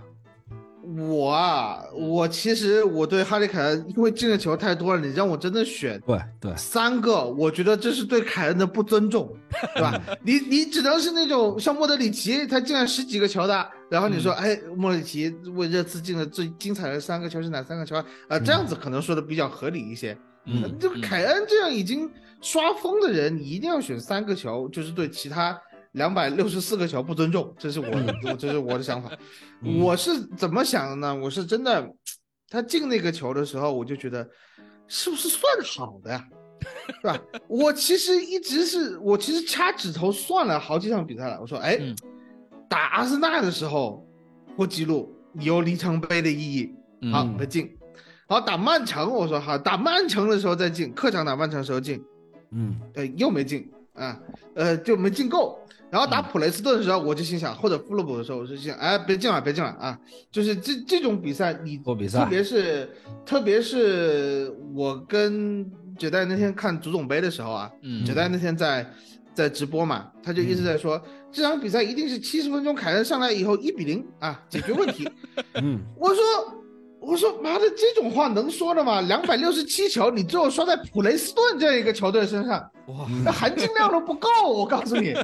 我啊，我其实我对哈利凯恩，因为进的球太多了，你让我真的选对对三个，我觉得这是对凯恩的不尊重，对吧？你你只能是那种像莫德里奇，他进了十几个球的，然后你说，哎，莫德里奇为热刺进了最精彩的三个球是哪三个球啊？啊，这样子可能说的比较合理一些。嗯就凯恩这样已经刷疯的人，你一定要选三个球，就是对其他两百六十四个球不尊重，这是我我这是我的想法。嗯我是怎么想的呢？我是真的，他进那个球的时候，我就觉得是不是算好的呀？是吧？我其实一直是我其实掐指头算了好几场比赛了。我说，哎，嗯打阿森纳的时候破纪录有里程碑的意义，好嗯没进。好打曼城，我说好打曼城的时候再进，客场打曼城的时候进，嗯对又没进啊，呃就没进够。然后打普雷斯顿的时候，我就心想，或者富勒姆的时候，我就心想，哎，别进了，别进了啊！就是这这种比赛，你特别是特别是我跟九代那天看足总杯的时候啊，嗯九代那天在在直播嘛，他就一直在说、这场比赛一定是七十分钟，凯恩上来以后一比零啊解决问题。嗯，我说，我说妈的，这种话能说的吗？两百六十七球，你最后刷在普雷斯顿这样一个球队身上，哇，那含金量都不够。我告诉你，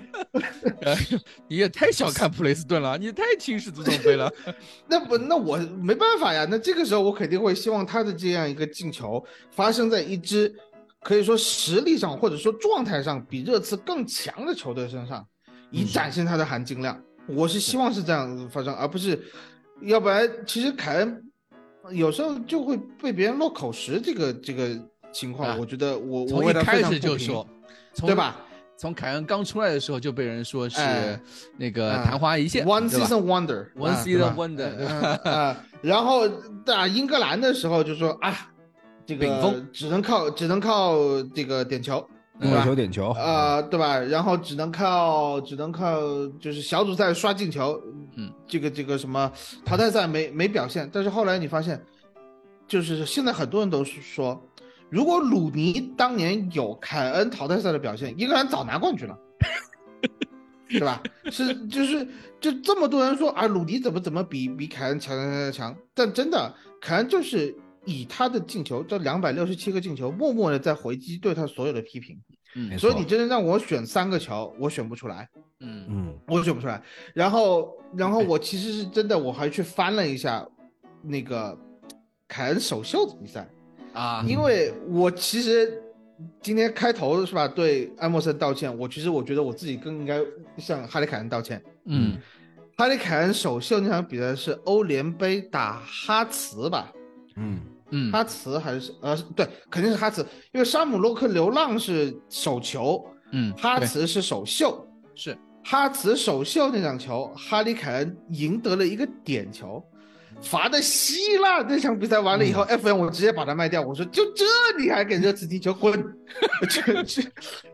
你也太小看普雷斯顿了，你也太轻视足总杯了。那不，那我没办法呀。那这个时候，我肯定会希望他的这样一个进球发生在一支可以说实力上或者说状态上比热刺更强的球队身上，以展现它的含金量。我是希望是这样发生，而不是，要不然其实凯恩有时候就会被别人落口实，这个这个情况，啊我觉得我我一开始就说，对吧？从凯恩刚出来的时候就被人说是哎那个啊昙花一现 One season wonder, One 啊对 season 吧 wonder 然后打英格兰的时候就说啊，这个只能靠只能靠这个点球，对控吧？球点球，呃，对吧？然后只能靠只能靠就是小组赛刷进球，嗯，这个这个什么淘汰赛没没表现，但是后来你发现，就是现在很多人都是说，如果鲁尼当年有凯恩淘汰赛的表现，英格兰早拿冠军了。对吧？是就是就这么多人说啊，鲁尼怎么怎么比比凯恩强强强强，但真的凯恩就是以他的进球这两百六十七个进球，默默的在回击对他所有的批评。嗯所以你真的让我选三个球，我选不出来，嗯嗯我选不出来。然后，然后我其实是真的，我还去翻了一下那个凯恩首秀的比赛，啊，因为我其实今天开头是吧，对埃默森道歉，我其实我觉得我自己更应该向哈利凯恩道歉。嗯哈利凯恩首秀那场比赛是欧联杯打哈茨吧？嗯嗯哈茨还是呃对，肯定是哈茨，因为沙姆洛克流浪是首球，嗯，哈茨是首秀。是哈茨首秀那场球，哈里凯恩赢得了一个点球。罚的稀烂。那场比赛完了以后，FM 我直接把它卖掉，我说就这你还给热刺踢球滚，就就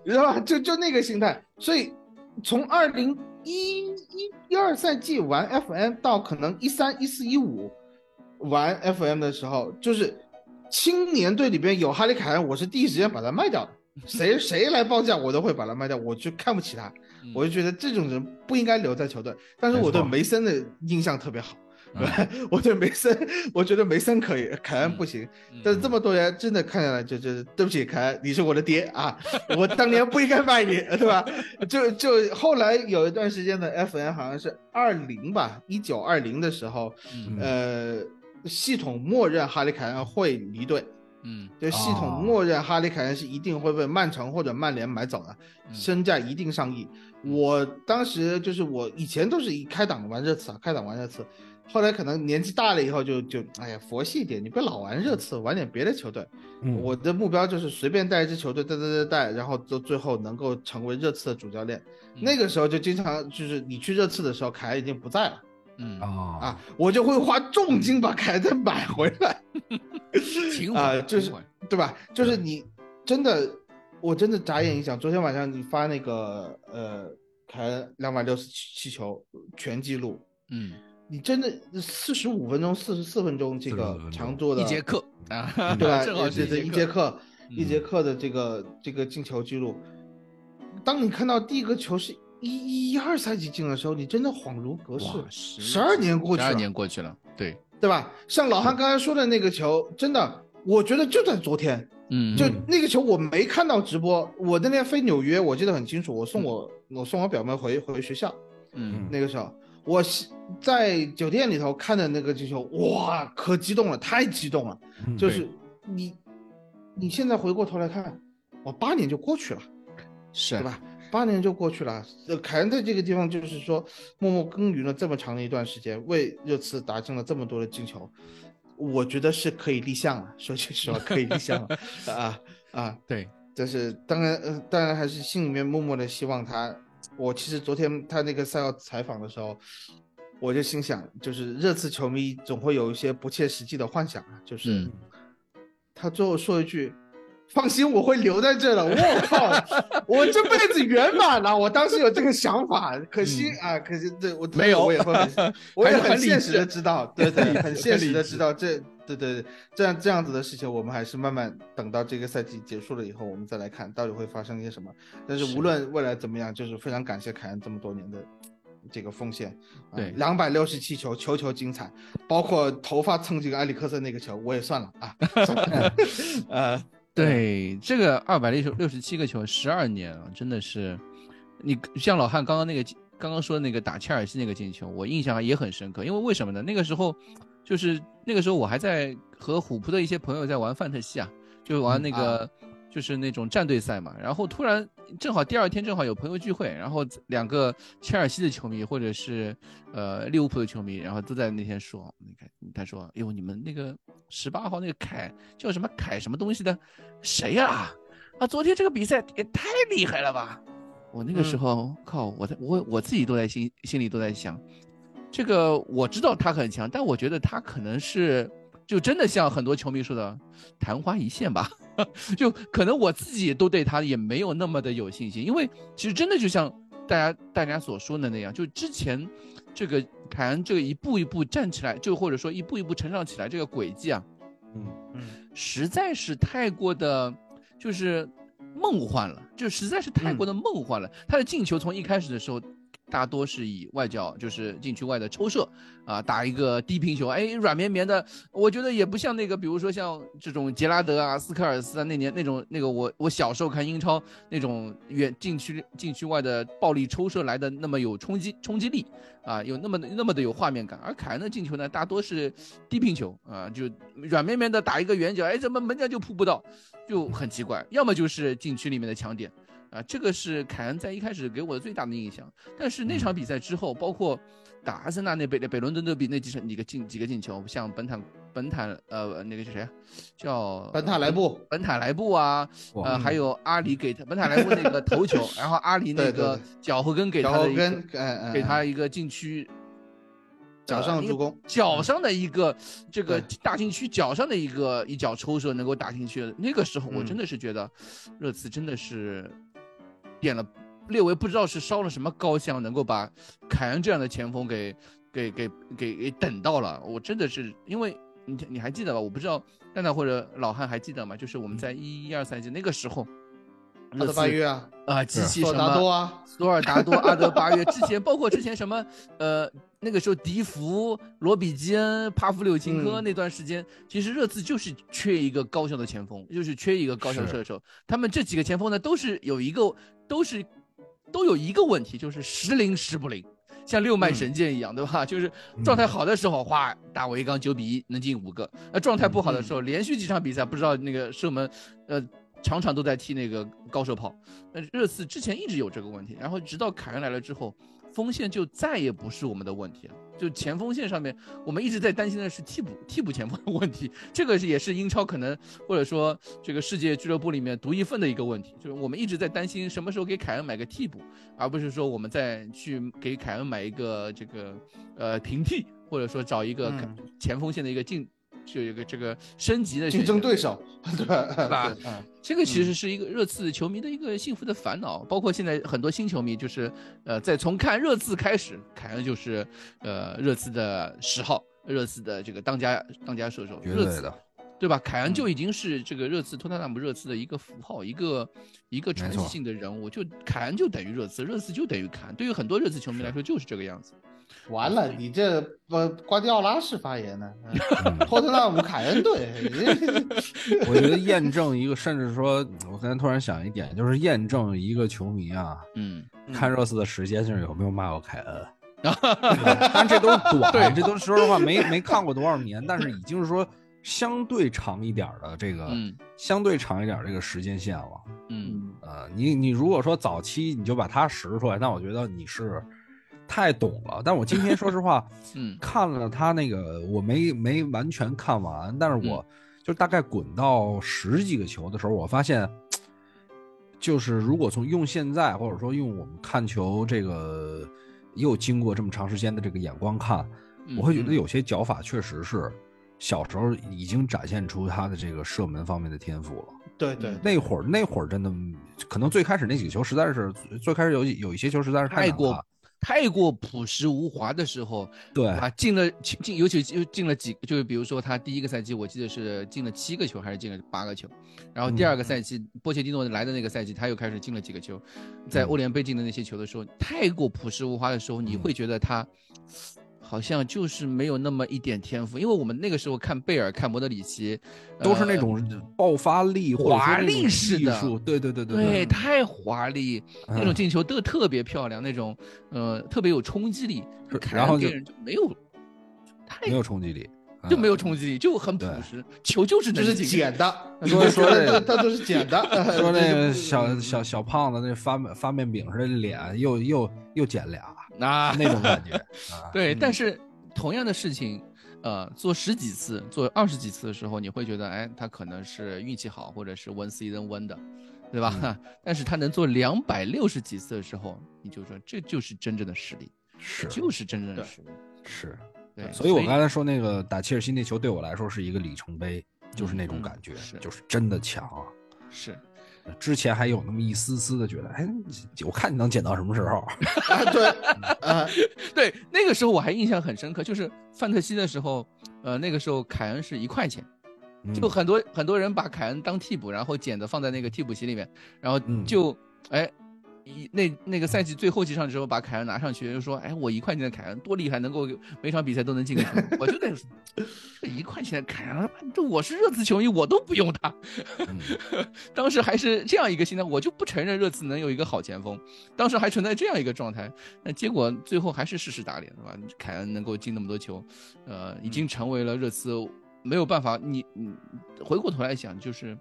知道吧？就就那个心态。所以从二零一一一二赛季玩 FM 到可能一三一四一五玩 FM 的时候，就是青年队里边有哈利凯恩，我是第一时间把他卖掉的。谁谁来报价，我都会把它卖掉，我就看不起他，我就觉得这种人不应该留在球队。但是我对梅森的印象特别好，我对梅森，我觉得梅森可以，凯恩不行。但是这么多年真的看下来，就就对不起凯恩，你是我的爹啊，我当年不应该卖你，对吧？就就后来有一段时间的 FN 好像是二零吧，一九二零的时候，呃，系统默认哈利凯恩会离队。嗯，就系统默认哈利凯恩是一定会被曼城或者曼联买走的，身价一定上亿。我当时就是我以前都是以开档玩热刺啊，开档玩热刺，后来可能年纪大了以后就就哎呀佛系一点，你别老玩热刺，玩点别的球队。我的目标就是随便带一支球队带带带带，然后到最后能够成为热刺的主教练。那个时候就经常就是你去热刺的时候，凯恩已经不在了。嗯。啊啊，我就会花重金把凯恩买回来，啊，就是对吧？就是你真的，我真的眨眼一想，昨天晚上你发那个呃凯恩两百六十七球全记录，嗯，你真的四十五分钟、四十四分钟这个长度的一节课。啊，对吧？正好是一节课，一节课的这个这个进球记录，当你看到第一个球是。一一二赛季进的时候，你真的恍如隔世，十二年过去了，十二年过去了，对对吧？像老汉刚才说的那个球，真的，我觉得就在昨天，嗯，就那个球我没看到直播，我那天飞纽约，我记得很清楚，我送我我送我表妹回回学校，嗯，那个时候我在酒店里头看的那个进球，哇，可激动了，太激动了，就是你你现在回过头来看，我，八年就过去了，是，对吧？八年就过去了，呃，凯恩在这个地方就是说默默耕耘了这么长的一段时间，为热刺打进了这么多的进球，我觉得是可以立项了。说句实话，可以立项了啊 啊！对，但是当然，呃，当然还是心里面默默的希望他。我其实昨天他那个赛后采访的时候，我就心想，就是热刺球迷总会有一些不切实际的幻想啊，就是他最后说一句。放心，我会留在这的。我靠，我这辈子圆满了。我当时有这个想法，可惜啊，可惜对我没有，我也会很，我也很现实的知道，对对，很现实的知道这，对对，这样这样子的事情，我们还是慢慢等到这个赛季结束了以后，我们再来看到底会发生一些什么。但是无论未来怎么样，就是非常感谢凯恩这么多年的这个奉献。对，两百六十七球，球球精彩，包括头发蹭进埃里克森那个球，我也算了啊。呃。对这个二百六十六十七个球，十二年啊，真的是，你像老汉刚刚那个刚刚说的那个打切尔西那个进球，我印象也很深刻。因为为什么呢？那个时候，就是那个时候我还在和虎扑的一些朋友在玩范特西啊，就玩那个。就是那种战队赛嘛，然后突然正好第二天正好有朋友聚会，然后两个切尔西的球迷或者是呃利物浦的球迷，然后都在那天说，你看他说，哎呦你们那个十八号那个凯叫什么凯什么东西的，谁呀？啊，昨天这个比赛也太厉害了吧！我那个时候靠，我在我我自己都在心心里都在想，这个我知道他很强，但我觉得他可能是。就真的像很多球迷说的，昙花一现吧，就可能我自己都对他也没有那么的有信心，因为其实真的就像大家大家所说的那样，就之前这个凯恩这个一步一步站起来，就或者说一步一步成长起来这个轨迹啊，嗯嗯，实在是太过的，就是梦幻了，就实在是太过的梦幻了。他的进球从一开始的时候。大多是以外角，就是禁区外的抽射，啊，打一个低平球，哎，软绵绵的，我觉得也不像那个，比如说像这种杰拉德啊、斯科尔斯啊那年那种那个，我我小时候看英超那种远禁区禁区外的暴力抽射来的那么有冲击冲击力，啊，有那么那么的有画面感。而凯恩的进球呢，大多是低平球，啊，就软绵绵的打一个圆角，哎，怎么门将就扑不到，就很奇怪，要么就是禁区里面的强点。啊，这个是凯恩在一开始给我的最大的印象。但是那场比赛之后，包括打阿森纳那北北伦敦德比那几场几个进几个进球，像本坦本坦呃那个是谁啊？叫本塔莱布本塔莱布啊，呃还有阿里给他本塔莱布那个头球，然后阿里那个脚后跟给他的一个给他一个禁区脚上助攻，脚上的一个这个大禁区脚上的一个一脚抽射能够打进去的，那个时候我嗯真的是觉得热刺真的是点了列维不知道是烧了什么高香，能够把凯恩这样的前锋给给给给给等到了。我真的是因为你你还记得吧？我不知道蛋蛋或者老汉还记得吗？就是我们在一一二赛季那个时候，阿德巴约啊，啊，机器什么达多啊，索尔达多、阿德巴约之前，包括之前什么呃，那个时候迪福、罗比基恩、帕夫柳琴科嗯那段时间，其实热刺就是缺一个高效的前锋，就是缺一个高效射手。他们这几个前锋呢，都是有一个，都是都有一个问题，就是时灵时不灵。像六脉嗯神剑一样，对吧？就是状态好的时候，哗，打我一缸九比一能进五个；那状态不好的时候，连续几场比赛不知道那个射门，呃，场场都在踢那个高射炮。那热刺之前一直有这个问题，然后直到凯恩来了之后，锋线就再也不是我们的问题了。就前锋线上面，我们一直在担心的是替补替补前锋的问题，这个是也是英超可能或者说这个世界俱乐部里面独一份的一个问题，就是我们一直在担心什么时候给凯恩买个替补，而不是说我们再去给凯恩买一个这个呃平替，或者说找一个嗯前锋线的一个竞。就有一个这个升级的竞争对手，对吧？这个其实是一个热刺球迷的一个幸福的烦恼，包括现在很多新球迷，就是呃，在从看热刺开始，凯恩就是呃热刺的十号，热刺的这个当家当家射手，热刺的，对吧？凯恩就嗯已经是这个热刺托特纳姆热刺的一个符号，一个一个传奇性的人物，就凯恩就等于热刺，热刺就等于凯恩，对于很多热刺球迷来说就是这个样子。完了，你这不瓜迪奥拉式发言呢？嗯托特纳姆凯恩队，我觉得验证一个，甚至说，我刚才突然想一点，就是验证一个球迷啊，嗯，看热刺的时间就是有没有骂过凯恩。但这都是短，这都说实话没没看过多少年，但是已经是说相对长一点的这个，嗯相对长一点这个时间线了。嗯呃，你你如果说早期你就把它拾出来，那我觉得你是太懂了。但我今天 说实话，嗯看了他那个，我没没完全看完，但是我就大概滚到十几个球的时候，我发现，就是如果从用现在或者说用我们看球这个又经过这么长时间的这个眼光看，嗯我会觉得有些脚法确实是小时候已经展现出他的这个射门方面的天赋了。对对，那会儿那会儿真的可能最开始那几个球实在是最开始有有一些球实在是太过难看太过朴实无华的时候，对。啊，进了进进，尤其就进了几，就是比如说他第一个赛季，我记得是进了七个球还是进了八个球，然后第二个赛季、波切蒂诺来的那个赛季，他又开始进了几个球，在欧联杯进的那些球的时候，太过朴实无华的时候，你会觉得他好像就是没有那么一点天赋，因为我们那个时候看贝尔、看莫德里奇，都是那呃种爆发力华丽式的对对对对对，太华丽，那种嗯进球都特别漂亮，那种呃特别有冲击力。然后就恩给人就没有，太没有冲击力，就没有。冲击力，就很朴实，球就是就是。捡的，说 说这个 他都是捡的，说那个小小小胖子那发发面饼似的脸，又又又捡俩，啊，那种感觉 啊。对，嗯但是同样的事情，呃，做十几次、做二十几次的时候，你会觉得，哎，他可能是运气好，或者是 one season one 的，对吧？嗯 但是他能做两百六十几次的时候，你就说这就是真正的实力，是就是真正的实力。是，对，所以我刚才说那个打切尔西那球对我来说是一个里程碑，就是那种嗯感觉是，就是真的强啊。是之前还有那么一丝丝的觉得，哎，我看你能捡到什么时候？啊，对，啊，对，那个时候我还印象很深刻，就是范特西的时候，呃，那个时候凯恩是一块钱。就嗯很多很多人把凯恩当替补，然后捡的放在那个替补席里面，然后嗯就哎。一那那个赛季最后几场的时候，把凯恩拿上去，就说：“哎，我一块钱的凯恩多厉害，能够每场比赛都能进个球。”我就在，这一块钱的凯恩，这我是热刺球迷，我都不用他。嗯 当时还是这样一个心态，我就不承认热刺能有一个好前锋。当时还存在这样一个状态，那结果最后还是事实打脸，是吧？凯恩能够进那么多球，呃，已经成为了热刺没有办法。你你回过头来想，就是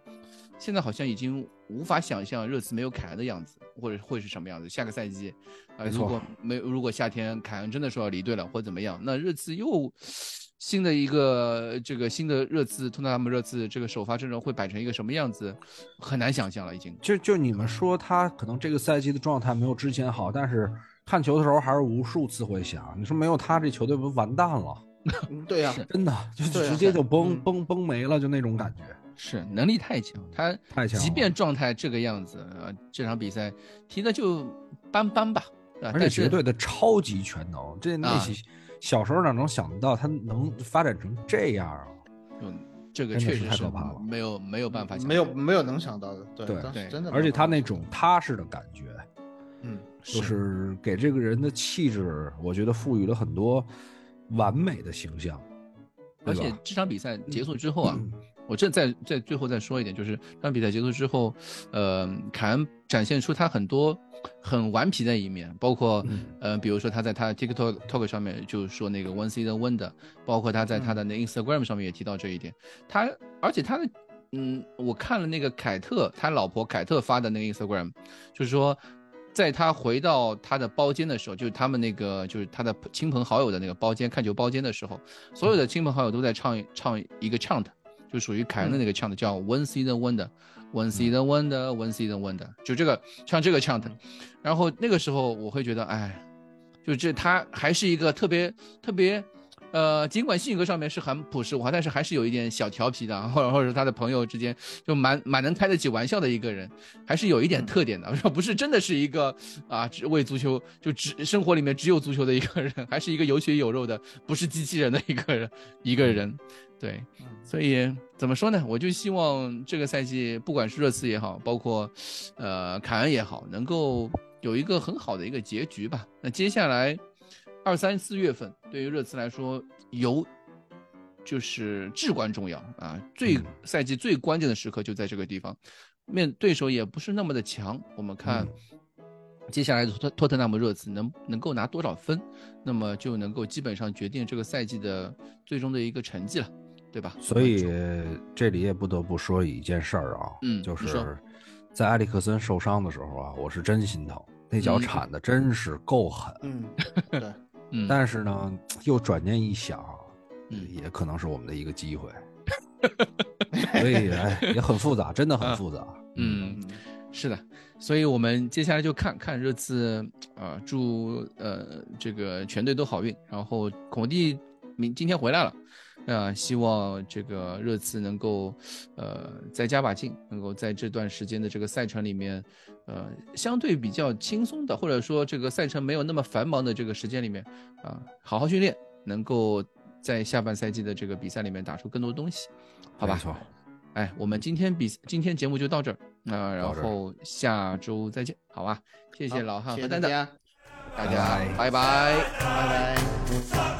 现在好像已经无法想象热刺没有凯恩的样子，或者会是什么样子。下个赛季，呃，如果没如果夏天凯恩真的说要离队了或怎么样，那热刺又。新的一个这个新的热刺，托纳姆热刺这个首发阵容会摆成一个什么样子，很难想象了，已经。就就你们说他可能这个赛季的状态没有之前好，但是看球的时候还是无数次会想，你说没有他这球队不完蛋了？嗯对呀、真的就直接就崩嗯崩崩没了，就那种感觉。是能力太强，他太强即便状态这个样子，呃，这场比赛踢的就般般吧，啊，而且但是绝对的超级全能，这那啊些小时候哪能想得到他能发展成这样啊？嗯，这个确实是太可怕了没有没有办法没有没有能想到的，对对对真的而且他那种踏实的感觉，嗯，就是给这个人的气质，我觉得赋予了很多完美的形象。而且这场比赛结束之后啊，我这再在最后再说一点，就是这场比赛结束之后，呃，凯恩展现出他很多很顽皮的一面，包括、嗯呃，比如说他在他的 TikTok Talk 上面就说那个 One Season Wonder，包括他在他的那 Instagram 上面也提到这一点。他而且他的嗯，我看了那个凯特他老婆凯特发的那个 Instagram，就是说。在他回到他的包间的时候，就是他们那个就是他的亲朋好友的那个包间看球包间的时候，所有的亲朋好友都在唱唱一个 chant，就属于凯恩的那个 chant，叫 One Season Wonder，One Season Wonder，One Season Wonder，就这个唱这个 chant。然后那个时候我会觉得，哎，就这他还是一个特别特别。呃，尽管性格上面是很朴实无华，但是还是有一点小调皮的，或者或者他的朋友之间就蛮蛮能开得起玩笑的一个人，还是有一点特点的，不是真的是一个啊只为足球就只生活里面只有足球的一个人，还是一个有血有肉的，不是机器人的一个人一个人，对，所以怎么说呢？我就希望这个赛季不管是热刺也好，包括呃凯恩也好，能够有一个很好的一个结局吧。那接下来。二三四月份对于热刺来说尤就是至关重要啊！最赛季最关键的时刻就在这个地方，面对手也不是那么的强。我们看接下来托特纳姆热刺能能够拿多少分，那么就能够基本上决定这个赛季的最终的一个成绩了，对吧？所以这里也不得不说一件事儿啊，嗯就是在埃里克森受伤的时候啊，我是真心疼，那脚铲的真是够狠。嗯，对。嗯，但是呢，又转念一想，嗯，也可能是我们的一个机会，所以哎，也很复杂，真的很复杂。嗯，是的，所以我们接下来就看看这次啊，祝呃这个全队都好运。然后孔蒂明今天回来了，啊，希望这个热刺能够呃再加把劲，能够在这段时间的这个赛程里面。呃，相对比较轻松的，或者说这个赛程没有那么繁忙的这个时间里面，啊，好好训练，能够在下半赛季的这个比赛里面打出更多东西，好吧？没错。哎，我们今天比今天节目就到这儿，那然后下周再见，好吧？谢谢老汉和蛋蛋，大家拜拜，拜拜。